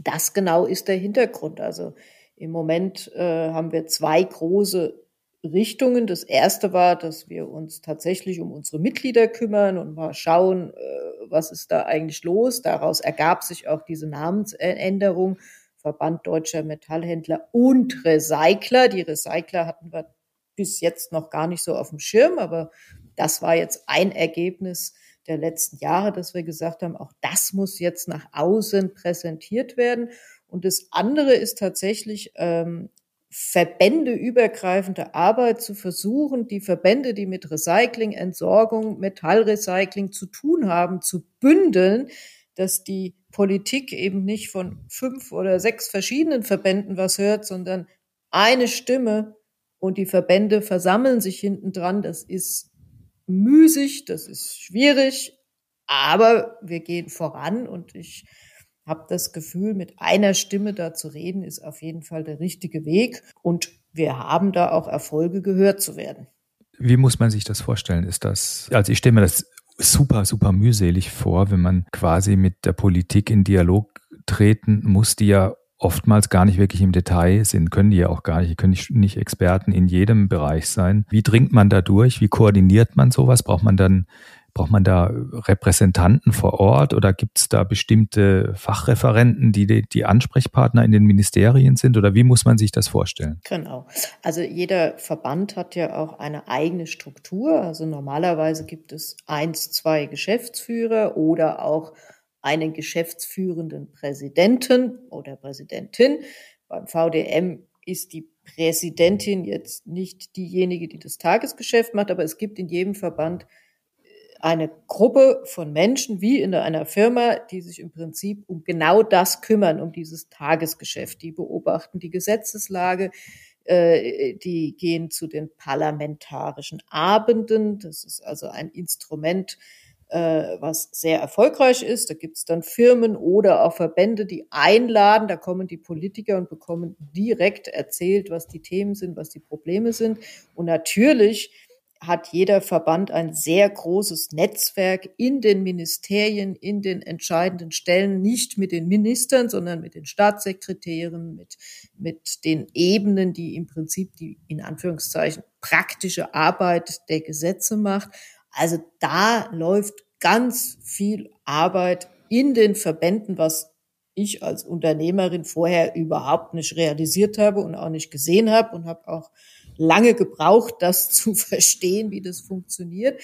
das genau ist der Hintergrund. Also im Moment äh, haben wir zwei große Richtungen. Das erste war, dass wir uns tatsächlich um unsere Mitglieder kümmern und mal schauen, äh, was ist da eigentlich los. Daraus ergab sich auch diese Namensänderung. Verband Deutscher Metallhändler und Recycler. Die Recycler hatten wir bis jetzt noch gar nicht so auf dem Schirm, aber das war jetzt ein Ergebnis der letzten Jahre, dass wir gesagt haben, auch das muss jetzt nach außen präsentiert werden. Und das andere ist tatsächlich ähm, verbändeübergreifende Arbeit zu versuchen, die Verbände, die mit Recycling, Entsorgung, Metallrecycling zu tun haben, zu bündeln, dass die Politik eben nicht von fünf oder sechs verschiedenen Verbänden was hört, sondern eine Stimme und die Verbände versammeln sich hinten dran. Das ist müßig, das ist schwierig, aber wir gehen voran und ich habe das Gefühl, mit einer Stimme da zu reden, ist auf jeden Fall der richtige Weg. Und wir haben da auch Erfolge gehört zu werden. Wie muss man sich das vorstellen? Ist das, also ich stelle mir das super, super mühselig vor, wenn man quasi mit der Politik in Dialog treten muss, die ja oftmals gar nicht wirklich im Detail sind, können die ja auch gar nicht, die können nicht Experten in jedem Bereich sein. Wie dringt man da durch? Wie koordiniert man sowas? Braucht man dann Braucht man da Repräsentanten vor Ort oder gibt es da bestimmte Fachreferenten, die die Ansprechpartner in den Ministerien sind? Oder wie muss man sich das vorstellen? Genau. Also jeder Verband hat ja auch eine eigene Struktur. Also normalerweise gibt es eins, zwei Geschäftsführer oder auch einen geschäftsführenden Präsidenten oder Präsidentin. Beim VDM ist die Präsidentin jetzt nicht diejenige, die das Tagesgeschäft macht, aber es gibt in jedem Verband eine Gruppe von Menschen wie in einer Firma, die sich im Prinzip um genau das kümmern, um dieses Tagesgeschäft. Die beobachten die Gesetzeslage, äh, die gehen zu den parlamentarischen Abenden. Das ist also ein Instrument, äh, was sehr erfolgreich ist. Da gibt es dann Firmen oder auch Verbände, die einladen. Da kommen die Politiker und bekommen direkt erzählt, was die Themen sind, was die Probleme sind. Und natürlich hat jeder Verband ein sehr großes Netzwerk in den Ministerien, in den entscheidenden Stellen, nicht mit den Ministern, sondern mit den Staatssekretären, mit, mit den Ebenen, die im Prinzip die in Anführungszeichen praktische Arbeit der Gesetze macht. Also da läuft ganz viel Arbeit in den Verbänden, was ich als Unternehmerin vorher überhaupt nicht realisiert habe und auch nicht gesehen habe und habe auch lange gebraucht, das (laughs) zu verstehen, wie das funktioniert.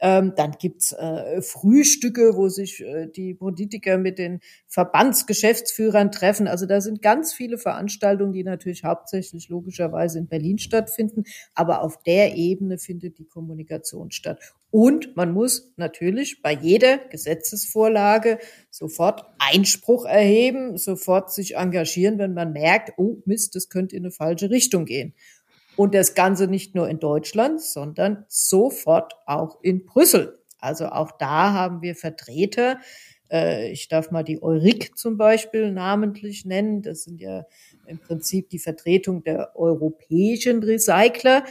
Ähm, dann gibt's äh, Frühstücke, wo sich äh, die Politiker mit den Verbandsgeschäftsführern treffen. Also da sind ganz viele Veranstaltungen, die natürlich hauptsächlich logischerweise in Berlin stattfinden. Aber auf der Ebene findet die Kommunikation statt. Und man muss natürlich bei jeder Gesetzesvorlage sofort Einspruch erheben, sofort sich engagieren, wenn man merkt, oh Mist, das könnte in eine falsche Richtung gehen. Und das Ganze nicht nur in Deutschland, sondern sofort auch in Brüssel. Also auch da haben wir Vertreter. Äh, ich darf mal die Eurik zum Beispiel namentlich nennen. Das sind ja im Prinzip die Vertretung der europäischen Recycler,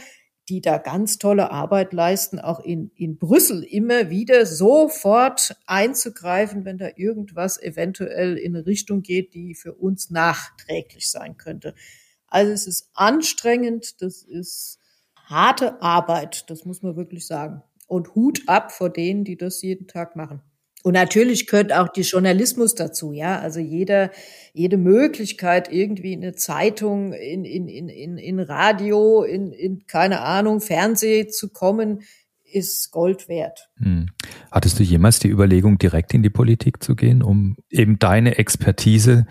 die da ganz tolle Arbeit leisten, auch in, in Brüssel immer wieder sofort einzugreifen, wenn da irgendwas eventuell in eine Richtung geht, die für uns nachträglich sein könnte. Also es ist anstrengend, das ist harte Arbeit, das muss man wirklich sagen. Und Hut ab vor denen, die das jeden Tag machen. Und natürlich gehört auch die Journalismus dazu, ja. Also jeder, jede Möglichkeit, irgendwie in eine Zeitung, in, in, in, in, in Radio, in, in, keine Ahnung, Fernseh zu kommen, ist Gold wert. Hm. Hattest du jemals die Überlegung, direkt in die Politik zu gehen, um eben deine Expertise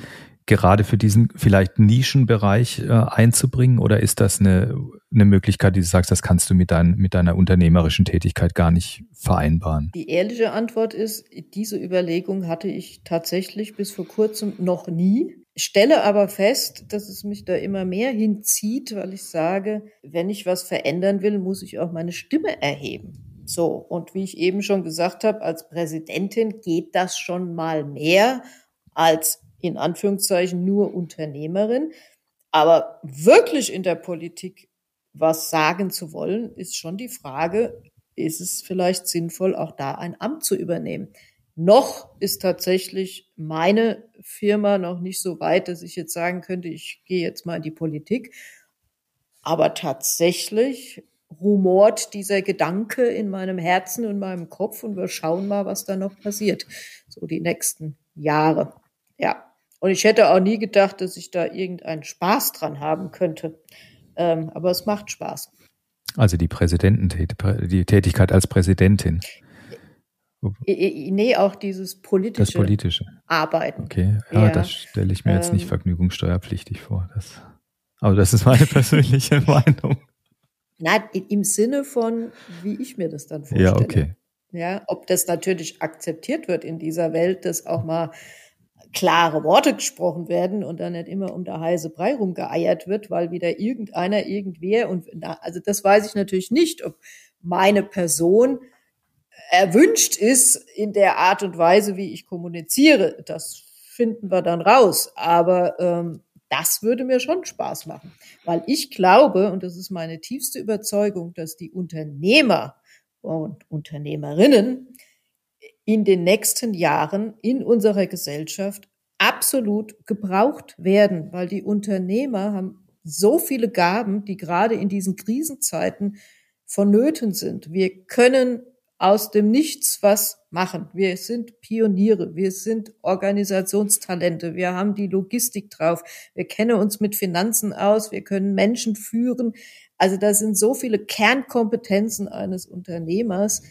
gerade für diesen vielleicht Nischenbereich äh, einzubringen? Oder ist das eine, eine Möglichkeit, die du sagst, das kannst du mit, dein, mit deiner unternehmerischen Tätigkeit gar nicht vereinbaren? Die ehrliche Antwort ist, diese Überlegung hatte ich tatsächlich bis vor kurzem noch nie. Stelle aber fest, dass es mich da immer mehr hinzieht, weil ich sage, wenn ich was verändern will, muss ich auch meine Stimme erheben. So, und wie ich eben schon gesagt habe, als Präsidentin geht das schon mal mehr als in Anführungszeichen nur Unternehmerin. Aber wirklich in der Politik was sagen zu wollen, ist schon die Frage, ist es vielleicht sinnvoll, auch da ein Amt zu übernehmen? Noch ist tatsächlich meine Firma noch nicht so weit, dass ich jetzt sagen könnte, ich gehe jetzt mal in die Politik. Aber tatsächlich rumort dieser Gedanke in meinem Herzen und meinem Kopf und wir schauen mal, was da noch passiert. So die nächsten Jahre. Ja. Und ich hätte auch nie gedacht, dass ich da irgendeinen Spaß dran haben könnte. Ähm, aber es macht Spaß. Also die Präsidenten, die Tätigkeit als Präsidentin. Nee, auch dieses politische, das politische. Arbeiten. Okay, ja, ja. das stelle ich mir jetzt nicht ähm, vergnügungssteuerpflichtig vor. Das, aber das ist meine (laughs) persönliche (laughs) Meinung. Nein, im Sinne von, wie ich mir das dann vorstelle. Ja, okay. Ja, ob das natürlich akzeptiert wird in dieser Welt, dass auch mal klare Worte gesprochen werden und dann nicht immer um der heiße Brei rumgeeiert wird, weil wieder irgendeiner irgendwer und also das weiß ich natürlich nicht, ob meine Person erwünscht ist in der Art und Weise, wie ich kommuniziere. Das finden wir dann raus. Aber ähm, das würde mir schon Spaß machen, weil ich glaube, und das ist meine tiefste Überzeugung, dass die Unternehmer und Unternehmerinnen in den nächsten Jahren in unserer Gesellschaft absolut gebraucht werden, weil die Unternehmer haben so viele Gaben, die gerade in diesen Krisenzeiten vonnöten sind. Wir können aus dem Nichts was machen. Wir sind Pioniere, wir sind Organisationstalente, wir haben die Logistik drauf, wir kennen uns mit Finanzen aus, wir können Menschen führen. Also da sind so viele Kernkompetenzen eines Unternehmers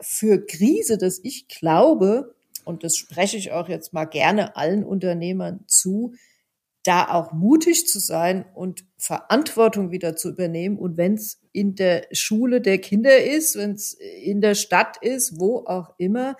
für Krise, dass ich glaube, und das spreche ich auch jetzt mal gerne allen Unternehmern zu, da auch mutig zu sein und Verantwortung wieder zu übernehmen. Und wenn es in der Schule der Kinder ist, wenn es in der Stadt ist, wo auch immer,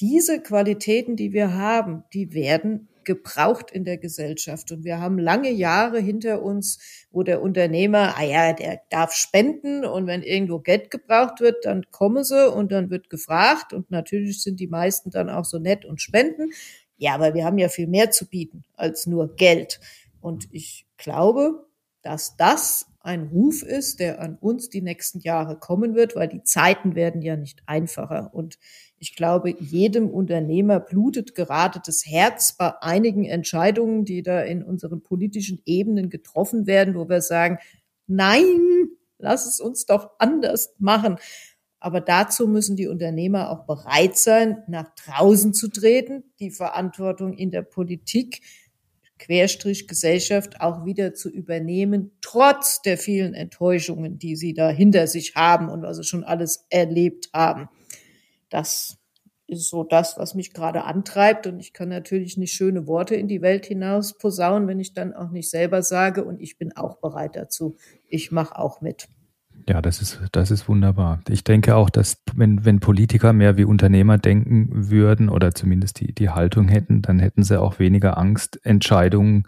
diese Qualitäten, die wir haben, die werden gebraucht in der Gesellschaft. Und wir haben lange Jahre hinter uns, wo der Unternehmer, ah ja, der darf spenden und wenn irgendwo Geld gebraucht wird, dann komme sie und dann wird gefragt. Und natürlich sind die meisten dann auch so nett und spenden. Ja, aber wir haben ja viel mehr zu bieten als nur Geld. Und ich glaube, dass das ein Ruf ist, der an uns die nächsten Jahre kommen wird, weil die Zeiten werden ja nicht einfacher. Und ich glaube, jedem Unternehmer blutet gerade das Herz bei einigen Entscheidungen, die da in unseren politischen Ebenen getroffen werden, wo wir sagen, nein, lass es uns doch anders machen. Aber dazu müssen die Unternehmer auch bereit sein, nach draußen zu treten, die Verantwortung in der Politik, Querstrich Gesellschaft auch wieder zu übernehmen, trotz der vielen Enttäuschungen, die sie da hinter sich haben und was sie schon alles erlebt haben. Das ist so das, was mich gerade antreibt. Und ich kann natürlich nicht schöne Worte in die Welt hinaus posaunen, wenn ich dann auch nicht selber sage, und ich bin auch bereit dazu. Ich mache auch mit. Ja, das ist, das ist wunderbar. Ich denke auch, dass wenn, wenn Politiker mehr wie Unternehmer denken würden oder zumindest die, die Haltung hätten, dann hätten sie auch weniger Angst, Entscheidungen,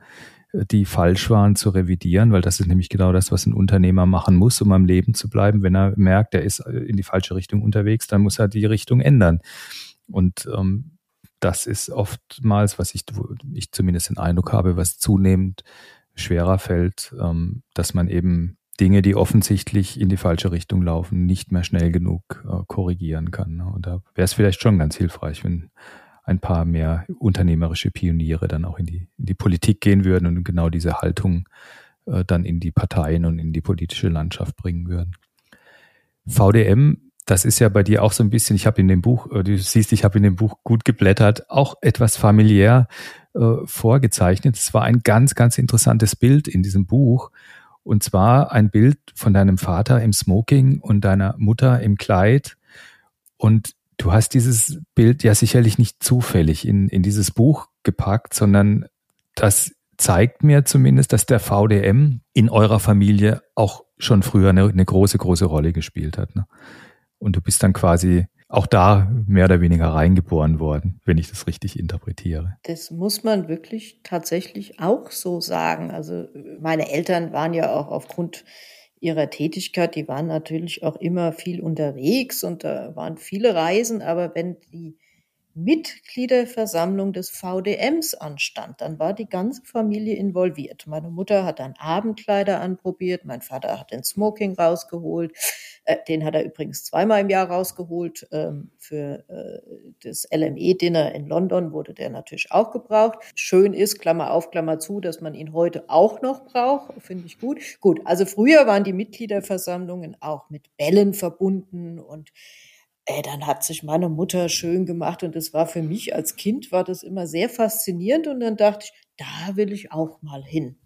die falsch waren, zu revidieren, weil das ist nämlich genau das, was ein Unternehmer machen muss, um am Leben zu bleiben. Wenn er merkt, er ist in die falsche Richtung unterwegs, dann muss er die Richtung ändern. Und ähm, das ist oftmals, was ich, ich zumindest den Eindruck habe, was zunehmend schwerer fällt, ähm, dass man eben Dinge, die offensichtlich in die falsche Richtung laufen, nicht mehr schnell genug äh, korrigieren kann. Ne? Und da wäre es vielleicht schon ganz hilfreich, wenn ein paar mehr unternehmerische Pioniere dann auch in die, in die Politik gehen würden und genau diese Haltung äh, dann in die Parteien und in die politische Landschaft bringen würden. VDM, das ist ja bei dir auch so ein bisschen, ich habe in dem Buch, äh, du siehst, ich habe in dem Buch gut geblättert, auch etwas familiär äh, vorgezeichnet. Es war ein ganz, ganz interessantes Bild in diesem Buch. Und zwar ein Bild von deinem Vater im Smoking und deiner Mutter im Kleid. Und du hast dieses Bild ja sicherlich nicht zufällig in, in dieses Buch gepackt, sondern das zeigt mir zumindest, dass der VDM in eurer Familie auch schon früher eine, eine große, große Rolle gespielt hat. Ne? Und du bist dann quasi auch da mehr oder weniger reingeboren worden, wenn ich das richtig interpretiere. Das muss man wirklich tatsächlich auch so sagen. Also meine Eltern waren ja auch aufgrund ihrer Tätigkeit, die waren natürlich auch immer viel unterwegs und da waren viele Reisen, aber wenn die Mitgliederversammlung des VDMs anstand. Dann war die ganze Familie involviert. Meine Mutter hat dann Abendkleider anprobiert, mein Vater hat den Smoking rausgeholt. Äh, den hat er übrigens zweimal im Jahr rausgeholt. Ähm, für äh, das LME-Dinner in London wurde der natürlich auch gebraucht. Schön ist, Klammer auf, Klammer zu, dass man ihn heute auch noch braucht. Finde ich gut. Gut, also früher waren die Mitgliederversammlungen auch mit Bällen verbunden und Ey, dann hat sich meine Mutter schön gemacht und es war für mich als Kind war das immer sehr faszinierend und dann dachte ich, da will ich auch mal hin.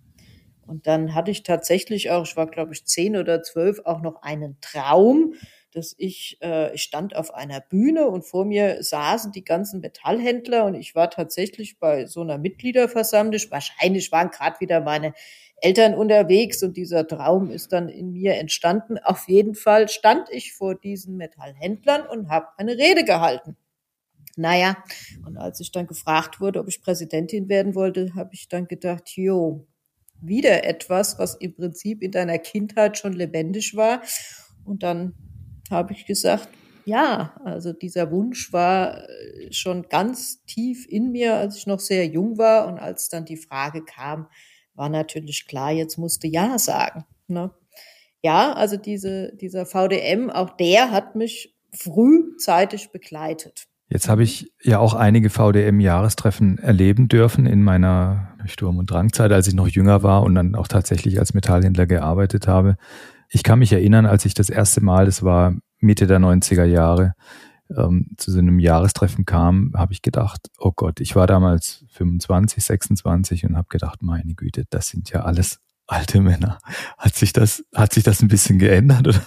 Und dann hatte ich tatsächlich auch, ich war glaube ich zehn oder zwölf, auch noch einen Traum, dass ich, äh, ich stand auf einer Bühne und vor mir saßen die ganzen Metallhändler und ich war tatsächlich bei so einer Mitgliederversammlung. Wahrscheinlich waren gerade wieder meine Eltern unterwegs und dieser Traum ist dann in mir entstanden. Auf jeden Fall stand ich vor diesen Metallhändlern und habe eine Rede gehalten. Naja, und als ich dann gefragt wurde, ob ich Präsidentin werden wollte, habe ich dann gedacht, jo, wieder etwas, was im Prinzip in deiner Kindheit schon lebendig war. Und dann habe ich gesagt, ja, also dieser Wunsch war äh, schon ganz tief in mir, als ich noch sehr jung war. Und als dann die Frage kam, war natürlich klar, jetzt musste Ja sagen. Ne? Ja, also diese, dieser VDM, auch der hat mich frühzeitig begleitet. Jetzt habe ich ja auch einige VDM-Jahrestreffen erleben dürfen in meiner Sturm- und Drangzeit, als ich noch jünger war und dann auch tatsächlich als Metallhändler gearbeitet habe. Ich kann mich erinnern, als ich das erste Mal, das war Mitte der 90er Jahre, ähm, zu so einem Jahrestreffen kam, habe ich gedacht, oh Gott, ich war damals 25, 26 und habe gedacht, meine Güte, das sind ja alles alte Männer. Hat sich das, hat sich das ein bisschen geändert? Oder?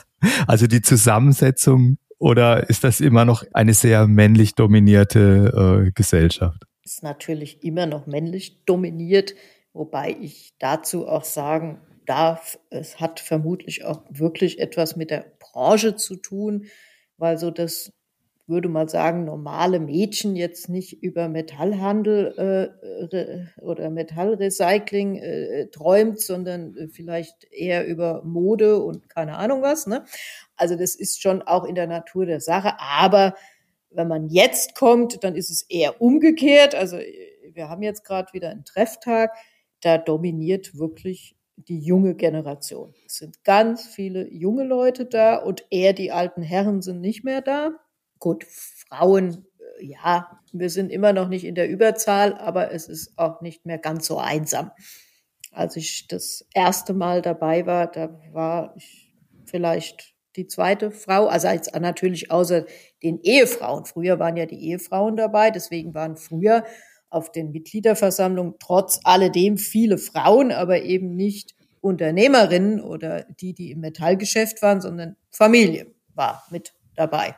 Also die Zusammensetzung oder ist das immer noch eine sehr männlich dominierte äh, Gesellschaft? Ist natürlich immer noch männlich dominiert, wobei ich dazu auch sagen darf, es hat vermutlich auch wirklich etwas mit der Branche zu tun, weil so das würde mal sagen, normale Mädchen jetzt nicht über Metallhandel äh, oder Metallrecycling äh, träumt, sondern vielleicht eher über Mode und keine Ahnung was. Ne? Also das ist schon auch in der Natur der Sache. Aber wenn man jetzt kommt, dann ist es eher umgekehrt. Also wir haben jetzt gerade wieder einen Trefftag. Da dominiert wirklich die junge Generation. Es sind ganz viele junge Leute da und eher die alten Herren sind nicht mehr da. Gut, Frauen, äh, ja, wir sind immer noch nicht in der Überzahl, aber es ist auch nicht mehr ganz so einsam. Als ich das erste Mal dabei war, da war ich vielleicht die zweite Frau, also als natürlich außer den Ehefrauen. Früher waren ja die Ehefrauen dabei, deswegen waren früher auf den Mitgliederversammlungen trotz alledem viele Frauen, aber eben nicht Unternehmerinnen oder die, die im Metallgeschäft waren, sondern Familie war mit dabei.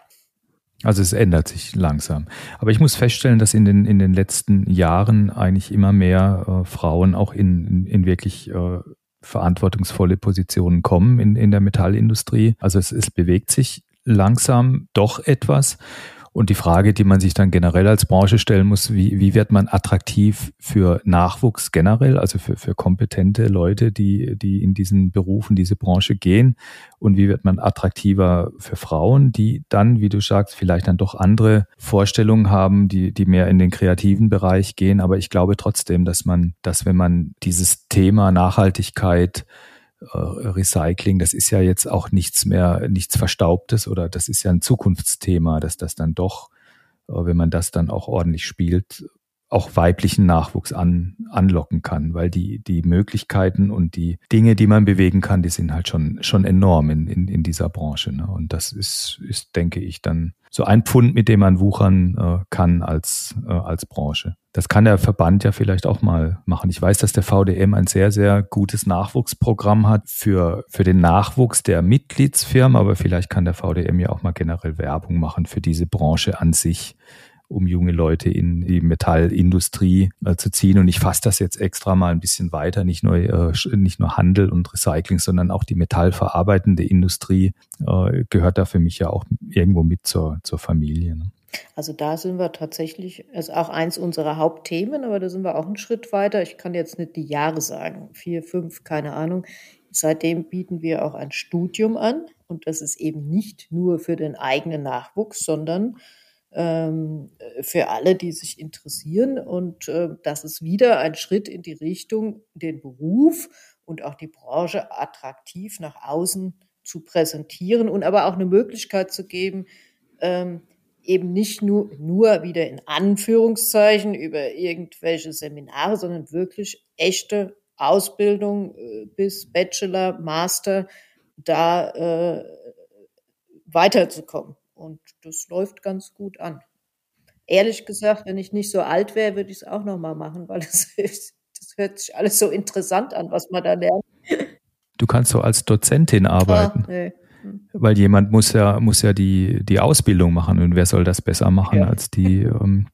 Also es ändert sich langsam. Aber ich muss feststellen, dass in den, in den letzten Jahren eigentlich immer mehr äh, Frauen auch in, in, in wirklich äh, verantwortungsvolle Positionen kommen in, in der Metallindustrie. Also es, es bewegt sich langsam doch etwas. Und die Frage, die man sich dann generell als Branche stellen muss, wie, wie wird man attraktiv für Nachwuchs generell, also für, für kompetente Leute, die, die in diesen Berufen, diese Branche gehen? Und wie wird man attraktiver für Frauen, die dann, wie du sagst, vielleicht dann doch andere Vorstellungen haben, die, die mehr in den kreativen Bereich gehen? Aber ich glaube trotzdem, dass man, dass wenn man dieses Thema Nachhaltigkeit Recycling, das ist ja jetzt auch nichts mehr, nichts Verstaubtes oder das ist ja ein Zukunftsthema, dass das dann doch, äh, wenn man das dann auch ordentlich spielt, auch weiblichen Nachwuchs an, anlocken kann, weil die, die Möglichkeiten und die Dinge, die man bewegen kann, die sind halt schon, schon enorm in, in, in dieser Branche. Ne? Und das ist, ist, denke ich, dann so ein Pfund, mit dem man wuchern äh, kann als, äh, als Branche. Das kann der Verband ja vielleicht auch mal machen. Ich weiß, dass der VDM ein sehr, sehr gutes Nachwuchsprogramm hat für, für den Nachwuchs der Mitgliedsfirmen, aber vielleicht kann der VDM ja auch mal generell Werbung machen für diese Branche an sich um junge Leute in die Metallindustrie äh, zu ziehen. Und ich fasse das jetzt extra mal ein bisschen weiter, nicht nur, äh, nicht nur Handel und Recycling, sondern auch die metallverarbeitende Industrie äh, gehört da für mich ja auch irgendwo mit zur, zur Familie. Ne? Also da sind wir tatsächlich, ist auch eins unserer Hauptthemen, aber da sind wir auch einen Schritt weiter. Ich kann jetzt nicht die Jahre sagen, vier, fünf, keine Ahnung. Seitdem bieten wir auch ein Studium an und das ist eben nicht nur für den eigenen Nachwuchs, sondern für alle, die sich interessieren. Und äh, das ist wieder ein Schritt in die Richtung, den Beruf und auch die Branche attraktiv nach außen zu präsentieren und aber auch eine Möglichkeit zu geben, ähm, eben nicht nur, nur wieder in Anführungszeichen über irgendwelche Seminare, sondern wirklich echte Ausbildung äh, bis Bachelor, Master, da äh, weiterzukommen. Und das läuft ganz gut an. Ehrlich gesagt, wenn ich nicht so alt wäre, würde ich es auch nochmal machen, weil das, (laughs) das hört sich alles so interessant an, was man da lernt. Du kannst so als Dozentin arbeiten. Ah, nee. hm. weil jemand muss ja, muss ja die, die Ausbildung machen und wer soll das besser machen ja. als die, ähm,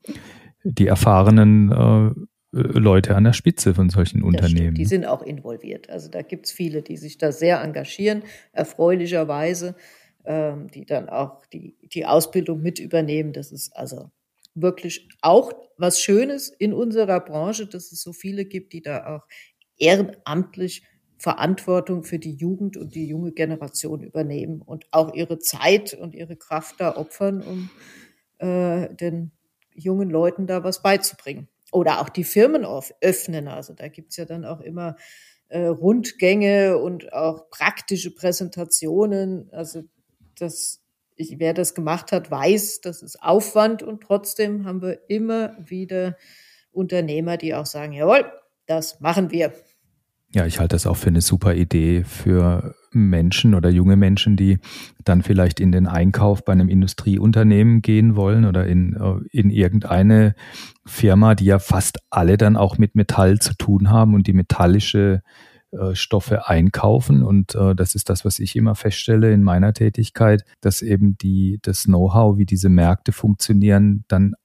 die erfahrenen äh, Leute an der Spitze von solchen das Unternehmen. Stimmt. Die sind auch involviert. Also da gibt es viele, die sich da sehr engagieren, erfreulicherweise, ähm, die dann auch die, die Ausbildung mit übernehmen. Das ist also wirklich auch was Schönes in unserer Branche, dass es so viele gibt, die da auch ehrenamtlich Verantwortung für die Jugend und die junge Generation übernehmen und auch ihre Zeit und ihre Kraft da opfern, um äh, den jungen Leuten da was beizubringen. Oder auch die Firmen öffnen. Also da gibt's ja dann auch immer äh, Rundgänge und auch praktische Präsentationen. Also das, ich, wer das gemacht hat, weiß, das ist Aufwand und trotzdem haben wir immer wieder Unternehmer, die auch sagen, jawohl, das machen wir. Ja, ich halte das auch für eine super Idee für Menschen oder junge Menschen, die dann vielleicht in den Einkauf bei einem Industrieunternehmen gehen wollen oder in, in irgendeine Firma, die ja fast alle dann auch mit Metall zu tun haben und die metallische äh, Stoffe einkaufen. Und äh, das ist das, was ich immer feststelle in meiner Tätigkeit, dass eben die, das Know-how, wie diese Märkte funktionieren, dann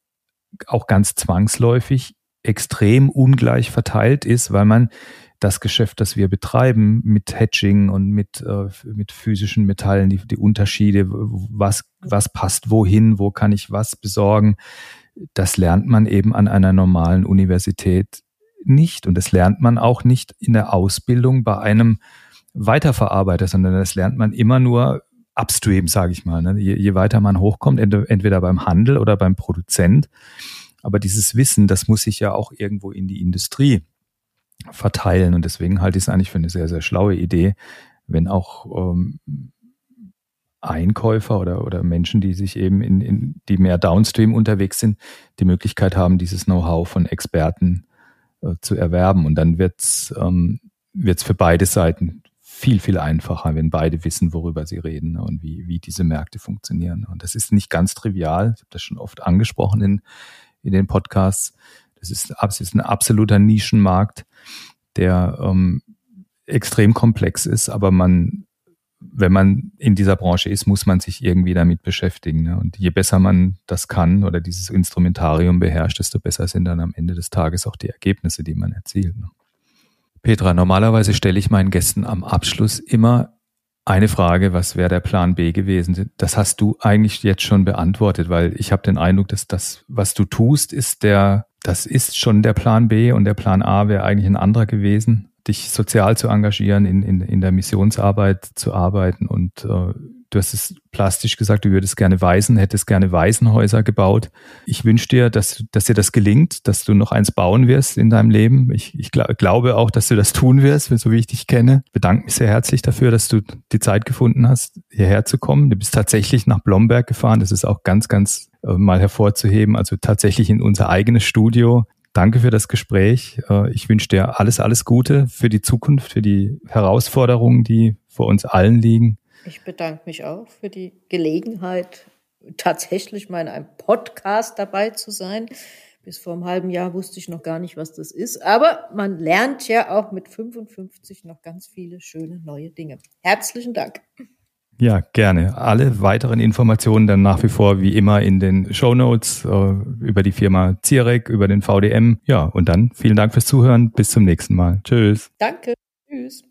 auch ganz zwangsläufig extrem ungleich verteilt ist, weil man das Geschäft, das wir betreiben, mit Hedging und mit, äh, mit physischen Metallen, die, die Unterschiede, was, was passt wohin, wo kann ich was besorgen, das lernt man eben an einer normalen Universität nicht. Und das lernt man auch nicht in der Ausbildung bei einem Weiterverarbeiter, sondern das lernt man immer nur upstream, sage ich mal. Ne? Je, je, weiter man hochkommt, entweder beim Handel oder beim Produzent. Aber dieses Wissen, das muss sich ja auch irgendwo in die Industrie verteilen. Und deswegen halte ich es eigentlich für eine sehr, sehr schlaue Idee, wenn auch ähm, Einkäufer oder, oder Menschen, die sich eben in, in, die mehr downstream unterwegs sind, die Möglichkeit haben, dieses Know-how von Experten äh, zu erwerben. Und dann wird es ähm, wird's für beide Seiten viel, viel einfacher, wenn beide wissen, worüber sie reden und wie, wie diese Märkte funktionieren. Und das ist nicht ganz trivial. Ich habe das schon oft angesprochen in, in den Podcasts. Das ist, das ist ein absoluter Nischenmarkt, der ähm, extrem komplex ist, aber man, wenn man in dieser Branche ist, muss man sich irgendwie damit beschäftigen. Ne? Und je besser man das kann oder dieses Instrumentarium beherrscht, desto besser sind dann am Ende des Tages auch die Ergebnisse, die man erzielt. Ne? Petra, normalerweise stelle ich meinen Gästen am Abschluss immer eine Frage, was wäre der Plan B gewesen? Das hast du eigentlich jetzt schon beantwortet, weil ich habe den Eindruck, dass das, was du tust, ist der, das ist schon der Plan B und der Plan A wäre eigentlich ein anderer gewesen, dich sozial zu engagieren, in, in, in der Missionsarbeit zu arbeiten und äh, Du hast es plastisch gesagt, du würdest gerne Waisen, hättest gerne Waisenhäuser gebaut. Ich wünsche dir, dass, dass dir das gelingt, dass du noch eins bauen wirst in deinem Leben. Ich, ich glaub, glaube auch, dass du das tun wirst, so wie ich dich kenne. Ich bedanke mich sehr herzlich dafür, dass du die Zeit gefunden hast, hierher zu kommen. Du bist tatsächlich nach Blomberg gefahren. Das ist auch ganz, ganz äh, mal hervorzuheben. Also tatsächlich in unser eigenes Studio. Danke für das Gespräch. Äh, ich wünsche dir alles, alles Gute für die Zukunft, für die Herausforderungen, die vor uns allen liegen. Ich bedanke mich auch für die Gelegenheit, tatsächlich mal in einem Podcast dabei zu sein. Bis vor einem halben Jahr wusste ich noch gar nicht, was das ist. Aber man lernt ja auch mit 55 noch ganz viele schöne neue Dinge. Herzlichen Dank. Ja, gerne. Alle weiteren Informationen dann nach wie vor wie immer in den Show Notes äh, über die Firma Zierek, über den VDM. Ja, und dann vielen Dank fürs Zuhören. Bis zum nächsten Mal. Tschüss. Danke. Tschüss.